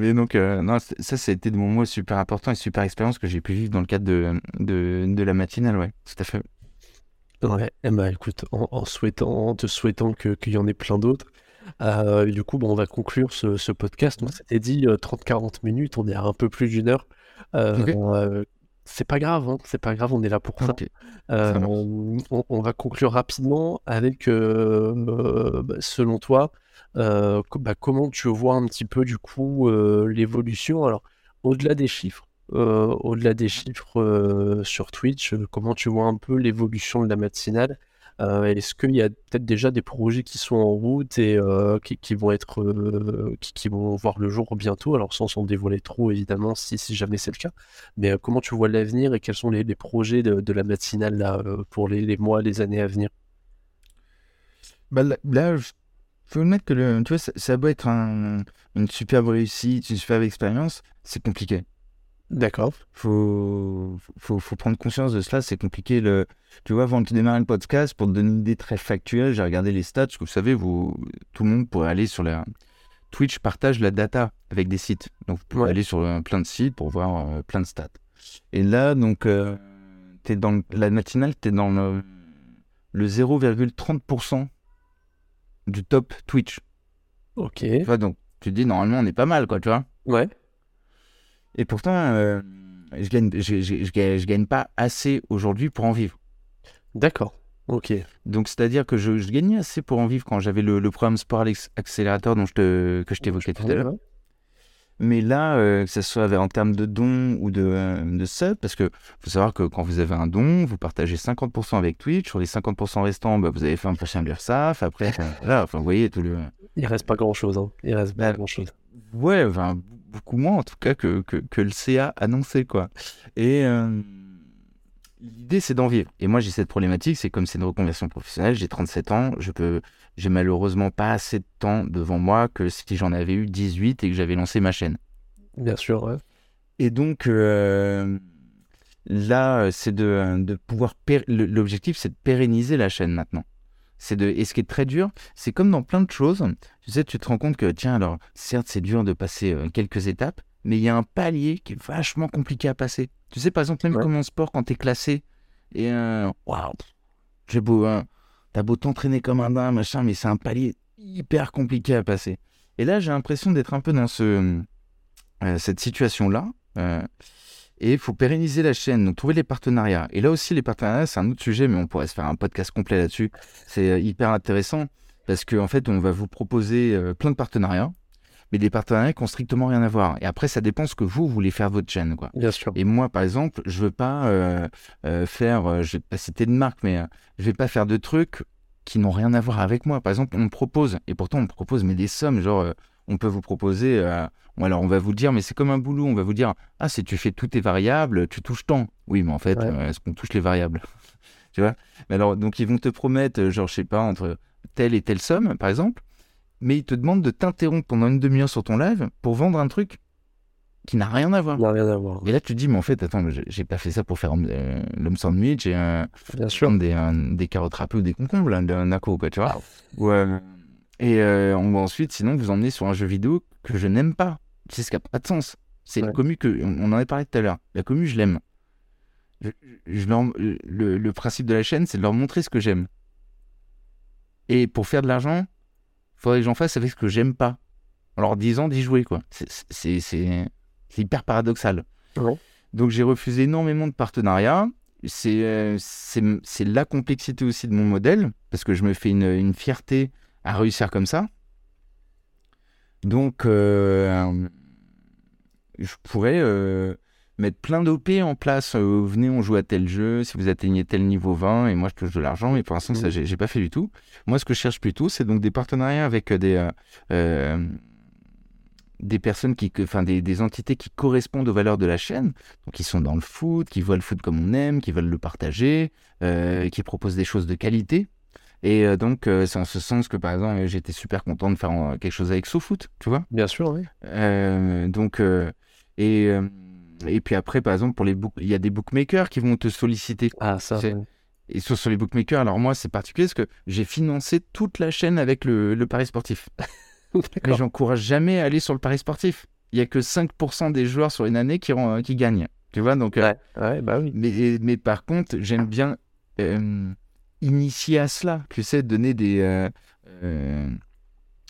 Mais donc, euh, non, ça, ça a été de mon mot super important et super expérience que j'ai pu vivre dans le cadre de, de, de la matinale, ouais, tout à fait. Ouais, eh ben, écoute, en, souhaitant, en te souhaitant qu'il y en ait plein d'autres, euh, du coup, bon, on va conclure ce, ce podcast. On s'était dit 30-40 euh, minutes, on est à un peu plus d'une heure. c'est pas grave, hein, c'est pas grave, on est là pour ça. on, on, va conclure rapidement avec, selon toi, euh, bah, comment tu vois un petit peu du coup euh, l'évolution? Alors, au-delà des chiffres, euh, au-delà des chiffres sur Twitch, comment tu vois un peu l'évolution de la matinale? Est-ce qu'il y a peut-être déjà des projets qui sont en route et qui, vont être, qui, vont voir le jour bientôt? Alors sans s'en dévoiler trop évidemment, si, si jamais c'est le cas. Mais comment tu vois l'avenir et quels sont les, projets de, la matinale là, pour les, les, mois, les années à venir? Bah, là, je faut admettre que le, tu vois, ça, ça doit être une superbe réussite, une superbe expérience, c'est compliqué. D'accord. Faut, faut, faut, prendre conscience de cela, c'est compliqué. Le, tu vois, avant de démarrer le podcast, pour te donner une idée très factuelle, j'ai regardé les stats, que vous savez, vous, tout le monde pourrait aller sur la... Twitch partage la data avec des sites. Donc, vous pouvez aller sur euh, plein de sites pour voir euh, plein de stats. Et là, donc, euh, es dans la matinale, tu es dans le, le 0,30% du top Twitch. Ok. Tu vois, donc tu te dis normalement on est pas mal, quoi, tu vois. Ouais. Et pourtant, euh, je, gagne, je, je, je, gagne, pas assez aujourd'hui pour en vivre. D'accord. Ok. Donc c'est-à-dire que je, gagnais assez pour en vivre quand j'avais le, le, programme Sport Accélérateur dont je te, que je t'évoquais tout à l'heure. Mais là, euh, que ce soit en termes de dons ou de, euh, de sub, parce que faut savoir que quand vous avez un don, vous partagez 50% avec Twitch. Sur les 50% restants, bah, vous avez fait un prochain l'URSAF. Après, voilà, enfin, vous voyez tout le. Il reste pas grand chose. Hein. Il reste pas bah, grand chose. Ouais, enfin, beaucoup moins en tout cas que, que, que le CA annoncé, quoi. Et. Euh, l'idée, c'est d'en vivre. Et moi, j'ai cette problématique, c'est comme c'est une reconversion professionnelle, j'ai 37 ans, je peux, j'ai malheureusement pas assez de temps devant moi que si j'en avais eu 18 et que j'avais lancé ma chaîne. Bien sûr, ouais. Et donc, euh, là, c'est de, de pouvoir. L'objectif, c'est de pérenniser la chaîne maintenant. C'est de... Et ce qui est très dur, c'est comme dans plein de choses. Tu sais, tu te rends compte que, tiens, alors, certes, c'est dur de passer euh, quelques étapes, mais il y a un palier qui est vachement compliqué à passer. Tu sais, par exemple, même comme en sport, quand tu es classé, et euh, waouh, j'ai beau, hein, t'as beau t'entraîner comme un dingue, machin, mais c'est un palier hyper compliqué à passer. Et là, j'ai l'impression d'être un peu dans ce, euh, cette situation-là. Euh, et il faut pérenniser la chaîne, donc trouver les partenariats. Et là aussi, les partenariats, c'est un autre sujet, mais on pourrait se faire un podcast complet là-dessus. C'est hyper intéressant parce qu'en en fait, on va vous proposer plein de partenariats mais des partenariats qui ont strictement rien à voir. Et après, ça dépend ce que vous voulez faire votre chaîne. Quoi. Bien sûr. Et moi, par exemple, je veux pas euh, euh, faire, euh, je vais pas citer de marque, mais je vais pas faire de trucs qui n'ont rien à voir avec moi. Par exemple, on me propose, et pourtant on me propose, mais des sommes, genre, on peut vous proposer, alors on va vous dire, mais c'est comme un boulot, on va vous dire, ah, si tu fais toutes tes variables, tu touches tant. Oui, mais en fait, est-ce qu'on touche les variables? Tu vois? Mais alors, donc ils vont te promettre, genre, je sais pas, entre telle et telle somme, par exemple mais il te demande de t'interrompre pendant une demi-heure sur ton live pour vendre un truc qui n'a rien à voir. N'a rien à voir. Et là, tu te dis, mais en fait, attends, j'ai pas fait ça pour faire euh, l'homme sandwich et euh, Bien sûr. des, des carottes râpées ou des concombres, un d'un quoi, tu vois. Ouais. Et euh, on va ensuite, sinon, vous emmener sur un jeu vidéo que je n'aime pas. C'est ce qui n'a pas de sens? C'est une commu que, on en a parlé tout à l'heure. La commu, je l'aime. Je, le, le principe de la chaîne, c'est de leur montrer ce que j'aime. Et pour faire de l'argent, faudrait que j'en fasse avec ce que j'aime pas. En leur disant d'y jouer, quoi. C'est hyper paradoxal. Donc j'ai refusé énormément de partenariats. c'est la complexité aussi de mon modèle, parce que je me fais une, une fierté à réussir comme ça. Donc, je pourrais mettre plein d'OP en place. venez, on joue à tel jeu, si vous atteignez tel niveau 20, et moi je touche de l'argent, mais pour l'instant, ça, mmh. j'ai pas fait du tout. Moi, ce que je cherche plutôt, c'est donc des partenariats avec des, des personnes qui, enfin des, des, entités qui correspondent aux valeurs de la chaîne, donc qui sont dans le foot, qui voient le foot comme on aime, qui veulent le partager, euh, qui proposent des choses de qualité. Et euh, donc euh, c'est en ce sens que par exemple j'étais super content de faire quelque chose avec SoFoot, tu vois. Bien sûr, oui. donc et et puis après par exemple pour les il y a des bookmakers qui vont te solliciter. Ah ça. Et sur, sur les bookmakers, alors moi c'est particulier parce que j'ai financé toute la chaîne avec le, le pari sportif. Mais j'encourage jamais à aller sur le pari sportif. Il y a que 5% des joueurs sur une année qui, qui gagnent. Tu vois, donc. Euh, ouais, bah oui. Mais, mais par contre, j'aime bien euh, initier à cela. Tu sais, donner des. Euh,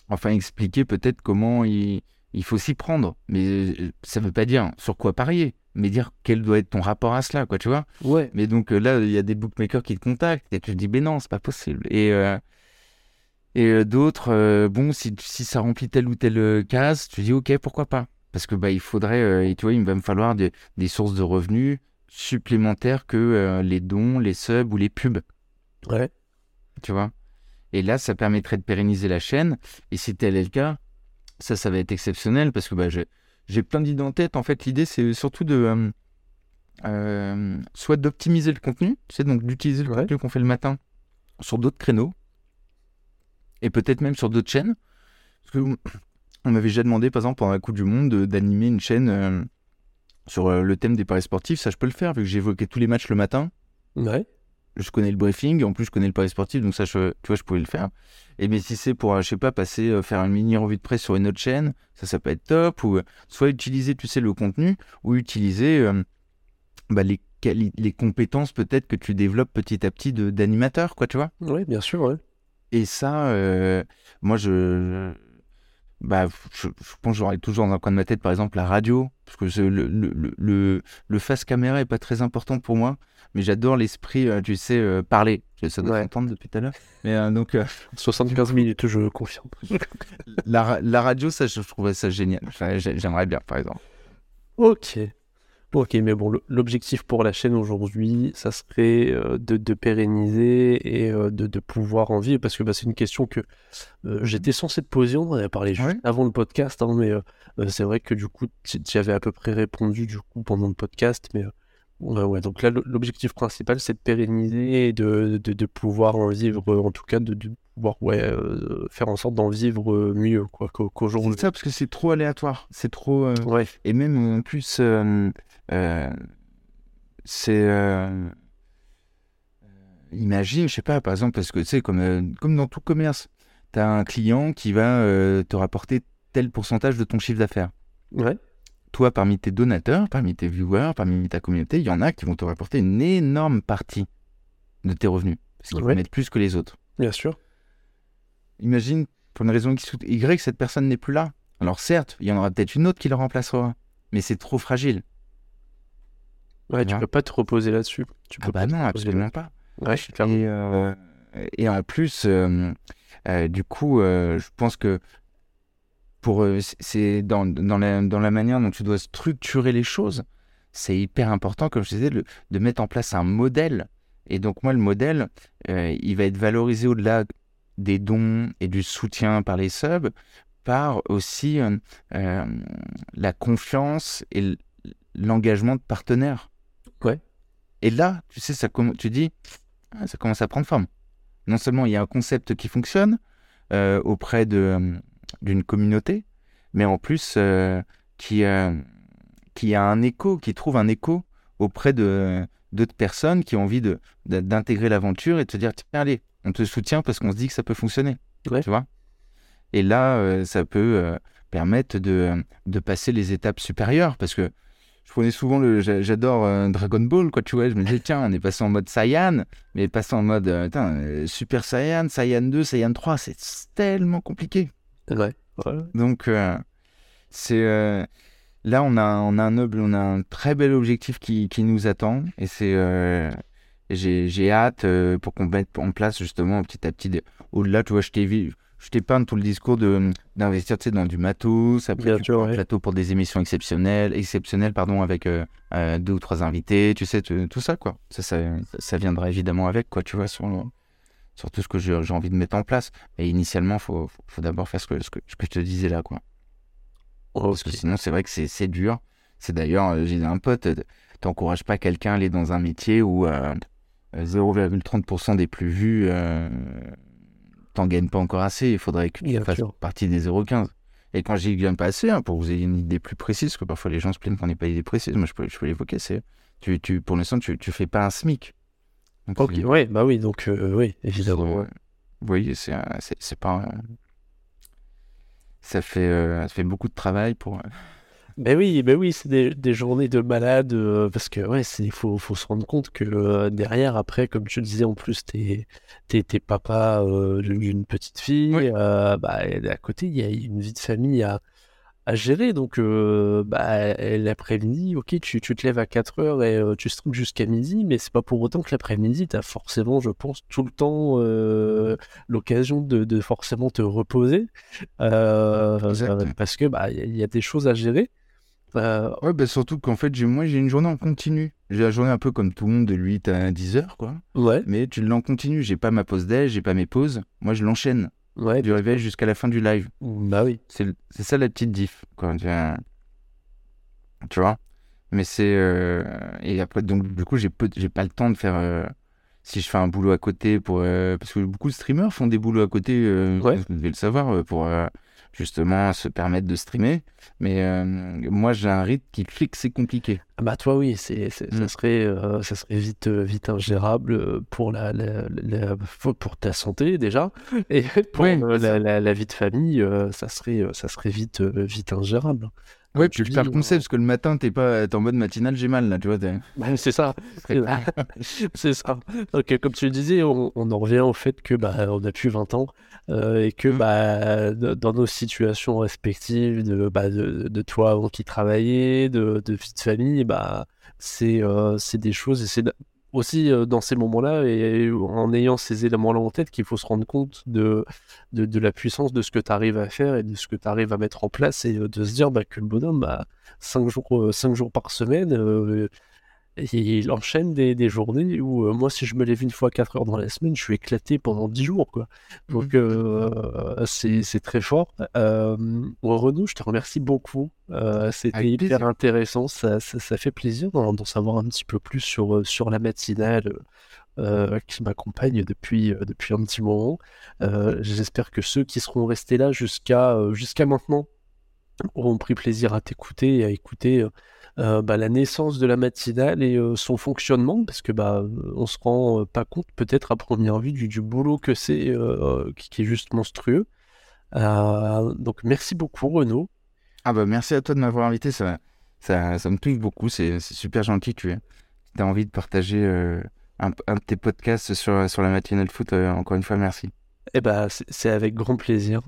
enfin, expliquer peut-être comment il, il faut s'y prendre. Mais ça ne veut pas dire sur quoi parier, mais dire quel doit être ton rapport à cela, quoi, tu vois. Ouais. Mais donc là, il y a des bookmakers qui te contactent et tu te dis, mais non, c'est pas possible. Et. Et euh, d'autres, euh, bon, si, si, ça remplit telle ou telle euh, case, tu dis ok, pourquoi pas Parce que bah, il faudrait, et tu vois, il va me falloir des, des sources de revenus supplémentaires que les dons, les subs ou les pubs. Ouais. Tu vois Et là, ça permettrait de pérenniser la chaîne. Et si tel est le cas, ça, ça va être exceptionnel parce que bah, j'ai plein d'idées en tête. En fait, l'idée, c'est surtout de. soit d'optimiser le contenu, c'est donc d'utiliser le contenu qu'on fait le matin sur d'autres créneaux et peut-être même sur d'autres chaînes. Parce que on m'avait déjà demandé, par exemple, pendant la Coupe du Monde, d'animer une chaîne euh, sur euh, le thème des paris sportifs. Ça, je peux le faire, vu que j'évoquais tous les matchs le matin. Ouais. Je connais le briefing, en plus, je connais le pari sportif, donc ça, je, tu vois, je pouvais le faire. Et mais si c'est pour, euh, je sais pas, passer, faire une mini revue de presse sur une autre chaîne, ça, ça peut être top. Ou soit utiliser, tu sais, le contenu, ou utiliser bah, les, les compétences peut-être que tu développes petit à petit d'animateur, quoi, tu vois. Oui, bien sûr, ouais. Et ça, euh, moi, je, bah, je, pense que j'aurais toujours dans un coin de ma tête, par exemple, la radio, parce que le, le, le, le, face caméra est pas très important pour moi, mais j'adore l'esprit, euh, tu sais, euh, parler. Ça doit s'entendre depuis tout à l'heure. Mais donc. 75 minutes, je confirme. la, la radio, ça, je trouvais ça génial. J'aimerais bien, par exemple. Ok. Ok, mais bon, l'objectif pour la chaîne aujourd'hui, ça serait euh, de, pérenniser et euh, de, pouvoir en vivre, parce que bah, c'est une question que euh, j'étais censé te poser, on en avait parlé juste avant le podcast, hein, mais c'est vrai que du coup, tu avais à peu près répondu du coup pendant le podcast, mais ouais, donc là, l'objectif principal, c'est de pérenniser et de, pouvoir en vivre, en tout cas, de, pouvoir ouais, faire en sorte d'en vivre mieux quoi qu'aujourd'hui. c'est ça, parce que c'est trop aléatoire, c'est trop... Ouais. Et même en plus... Euh, c'est. Euh, imagine, je sais pas, par exemple, parce que tu sais, comme, euh, comme dans tout commerce, tu as un client qui va te rapporter tel pourcentage de ton chiffre d'affaires. Ouais. Toi, parmi tes donateurs, parmi tes viewers, parmi ta communauté, il y en a qui vont te rapporter une énorme partie de tes revenus. Parce qu'ils vont mettre plus que les autres. Bien sûr. Imagine, pour une raison X ou Y, cette personne n'est plus là. Alors certes, il y en aura peut-être une autre qui le remplacera. Mais c'est trop fragile. Ouais, tu peux pas te reposer là-dessus. Tu ah peux bah non, absolument pas. Ouais, je. Et, euh, et en plus, euh, euh, du coup, je pense que pour c'est dans, dans, la, dans la manière dont tu dois structurer les choses, c'est hyper important, comme je disais, de mettre en place un modèle. Et donc moi, le modèle, il va être valorisé au-delà des dons et du soutien par les subs, par aussi la confiance et l'engagement de partenaires. Ouais. Et là, tu sais, ça tu dis, ah, ça commence à prendre forme. Non seulement il y a un concept qui fonctionne euh, auprès de, euh, d'une communauté, mais en plus euh, qui, qui a un écho, qui trouve un écho auprès de d'autres personnes qui ont envie de, d'intégrer l'aventure et de se dire, tiens, allez, on te soutient parce qu'on se dit que ça peut fonctionner. Tu vois Et là, ça peut permettre de, de passer les étapes supérieures parce que je prenais souvent le. J'adore euh, Dragon Ball, quoi, tu vois. Je me disais, tiens, on est passé en mode Saiyan, mais passé en mode euh, euh, Super Saiyan, Saiyan 2, Saiyan 3, c'est tellement compliqué. Ouais. Donc, c'est. là, on a, on a un noble, on a un très bel objectif qui, qui nous attend. Et c'est, euh, j'ai hâte euh, pour qu'on mette en place justement petit à petit. Au-delà, tu vois, je t'ai vu, je t'épargne tout le discours de d'investir tu sais, dans du matos, après tu un plateau pour des émissions exceptionnelles, exceptionnelles pardon, avec euh, euh, deux ou trois invités, tu sais, tout ça quoi. Ça, ça, ça, viendra évidemment avec quoi, tu vois, sur, sur tout ce que j'ai envie de mettre en place. Et initialement, il faut, faut, d'abord faire ce que, ce, que, je te disais là quoi. Parce que sinon, c'est vrai que c'est dur. C'est d'ailleurs, euh, j'ai un pote, t'encourages pas quelqu'un à aller dans un métier où 0,30% des plus vus t'en gagnes pas encore assez. Il faudrait que tu fasses partie des 0,15. Et quand j'y gagne pas assez, hein, pour que vous ayez une idée plus précise, parce que parfois les gens se plaignent qu'on n'ait pas d'idée précise, moi je peux, je peux l'évoquer, c'est tu, tu, pour l'instant, tu, tu fais pas un SMIC. Ok, ouais, bah oui, donc euh, oui, évidemment. Vous voyez, c'est, pas. ça, fait, euh, ça fait beaucoup de travail pour. Ben oui, ben oui, c'est des, journées de malade euh, parce que ouais, il faut, faut, se rendre compte que euh, derrière, après, comme tu le disais, en plus, t'es es, papa euh, d'une petite fille. bah, à côté, il y a une vie de famille à, à gérer. Donc, bah, l'après-midi, ok, tu, tu, te lèves à 4 heures et tu streams jusqu'à midi, mais c'est pas pour autant que l'après-midi, tu as forcément, je pense, tout le temps l'occasion de, de, forcément te reposer parce que bah, il y a des choses à gérer. Euh, ouais, bah surtout qu'en fait, moi, j'ai une journée en continu. J'ai la journée un peu comme tout le monde de 8 à 10 heures, quoi. Ouais. Mais tu l'en continu. J'ai pas ma pause déj, j'ai pas mes pauses. Moi, je l'enchaîne. Ouais. Du réveil jusqu'à la fin du live. Bah oui. C'est ça la petite diff, quoi. Tu vois Mais c'est. Euh, et après, donc, du coup, j'ai pas le temps de faire. Euh, si je fais un boulot à côté pour. Parce que beaucoup de streamers font des boulots à côté. Ouais. Vous devez le savoir. Pour justement se permettre de streamer. Mais euh, moi, j'ai un rythme qui fait que c'est compliqué. Ah bah toi, oui, c'est, ça, mm. serait, euh, ça serait vite, euh, vite ingérable pour, la, la, pour ta santé déjà. Et pour la, vie de famille, ça, serait, ça serait vite, vite ingérable. Ouais, puis je perds le concept, parce que le matin, t'es pas en mode matinal, j'ai mal, là, tu vois. Bah, c'est ça. c'est ça. Donc, comme tu le disais, on, en revient au fait que bah, on a plus 20 ans euh, et que mmh. bah, dans nos situations respectives, de, bah, de, de toi avant qui travaillait, de, de vie de famille, bah, c'est euh, des choses, et c'est aussi euh, dans ces moments-là et en ayant ces éléments-là en tête qu'il faut se rendre compte de, de, la puissance de ce que tu arrives à faire et de ce que tu arrives à mettre en place et euh, de se dire bah, que le bonhomme, bah, 5, jours, 5 jours par semaine, euh, il enchaîne des, des journées où euh, moi, si je me lève une fois 4 heures dans la semaine, je suis éclaté pendant 10 jours. Quoi. Donc, mmh. euh, c'est très fort. Euh, Renaud, je te remercie beaucoup. C'était hyper intéressant. Ça, ça, fait plaisir d'en savoir un petit peu plus sur, sur la matinale. qui m'accompagne depuis, depuis un petit moment. J'espère que ceux qui seront restés là jusqu'à jusqu'à maintenant auront pris plaisir à t'écouter et à écouter euh, bah, la naissance de la matinale et euh, son fonctionnement, parce que bah, on se rend euh, pas compte peut-être à première vue du, boulot que c'est, qui, est juste monstrueux. donc merci beaucoup Renaud. Ah bah merci à toi de m'avoir invité, ça, ça, ça me touche beaucoup, c'est super gentil que tu as envie de partager un, un, de tes podcasts sur, sur la matinale foot. encore une fois, merci. Eh bah, c'est avec grand plaisir.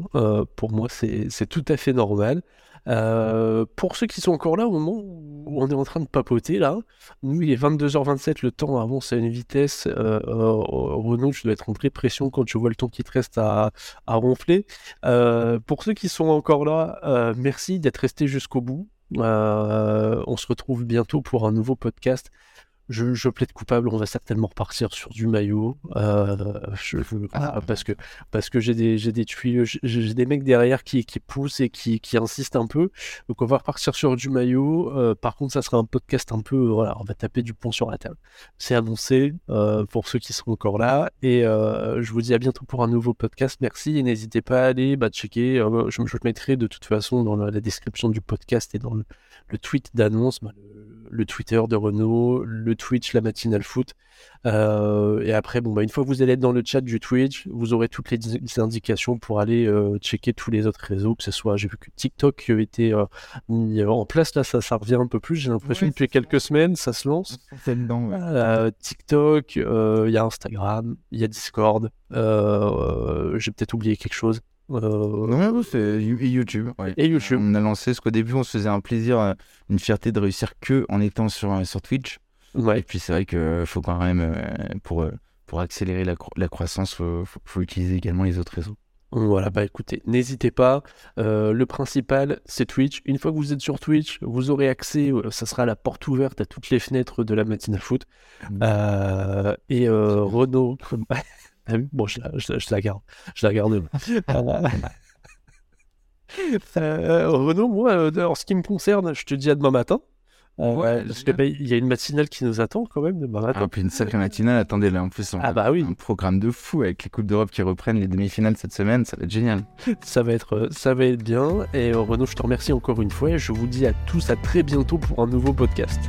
pour moi, c'est tout à fait normal. Euh, pour ceux qui sont encore là au moment où on est en train de papoter là, nous il est 22h27, le temps avance à une vitesse. Euh, euh, Renaud, tu dois être en pression quand tu vois le temps qui te reste à, ronfler. Euh, pour ceux qui sont encore là, euh, merci d'être resté jusqu'au bout. on se retrouve bientôt pour un nouveau podcast je, je, plaide coupable, on va certainement repartir sur du maillot. Euh, ah. Parce que, parce que j'ai des, j'ai des tuyaux, j'ai des mecs derrière qui, qui poussent et qui, qui, insistent un peu. Donc on va repartir sur du maillot. Euh, par contre, ça sera un podcast un peu, voilà, on va taper du pont sur la table. C'est annoncé euh, pour ceux qui seront encore là. Et je vous dis à bientôt pour un nouveau podcast. Merci et n'hésitez pas à aller bah, checker. Je, je, le mettrai de toute façon dans la, description du podcast et dans le, le tweet d'annonce. Bah, le Twitter de Renault, le Twitch, la matinale foot. Euh, et après, bon, bah, une fois que vous allez être dans le chat du Twitch, vous aurez toutes les, indications pour aller euh, checker tous les autres réseaux, que ce soit, j'ai vu que TikTok était euh, mis en place, là, ça, ça revient un peu plus, j'ai l'impression, depuis quelques semaines, ça se lance. TikTok, il y a Instagram, il y a Discord, j'ai peut-être oublié quelque chose. Euh, Non, c'est YouTube. ouais. Et YouTube. On a lancé, parce qu'au début, on se faisait un plaisir, euh, une fierté de réussir que en étant sur, euh, sur Twitch. Et puis c'est vrai qu'il faut quand même, pour, pour accélérer la, la croissance, faut, faut, faut utiliser également les autres réseaux. Voilà, bah écoutez, n'hésitez pas. Euh, le principal, c'est Twitch. Une fois que vous êtes sur Twitch, vous aurez accès, ça sera la porte ouverte à toutes les fenêtres de la matinale foot. Euh, et euh, Renaud, Ah bon, je la, je la- je la garde, je la garde. Euh, euh, Renaud, moi, euh, en ce qui me concerne, je te dis à demain matin. Euh, Ouais, bah, il y a une matinale qui nous attend quand même demain matin. Ah, puis une sacrée matinale, attendez là, en plus, on Ah a bah oui. un programme de fou avec les Coupes d'Europe qui reprennent les demi-finales cette semaine, ça va être génial. Ça va être, ça va être bien. Et euh, Renaud, je te remercie encore une fois. Et je vous dis à tous à très bientôt pour un nouveau podcast.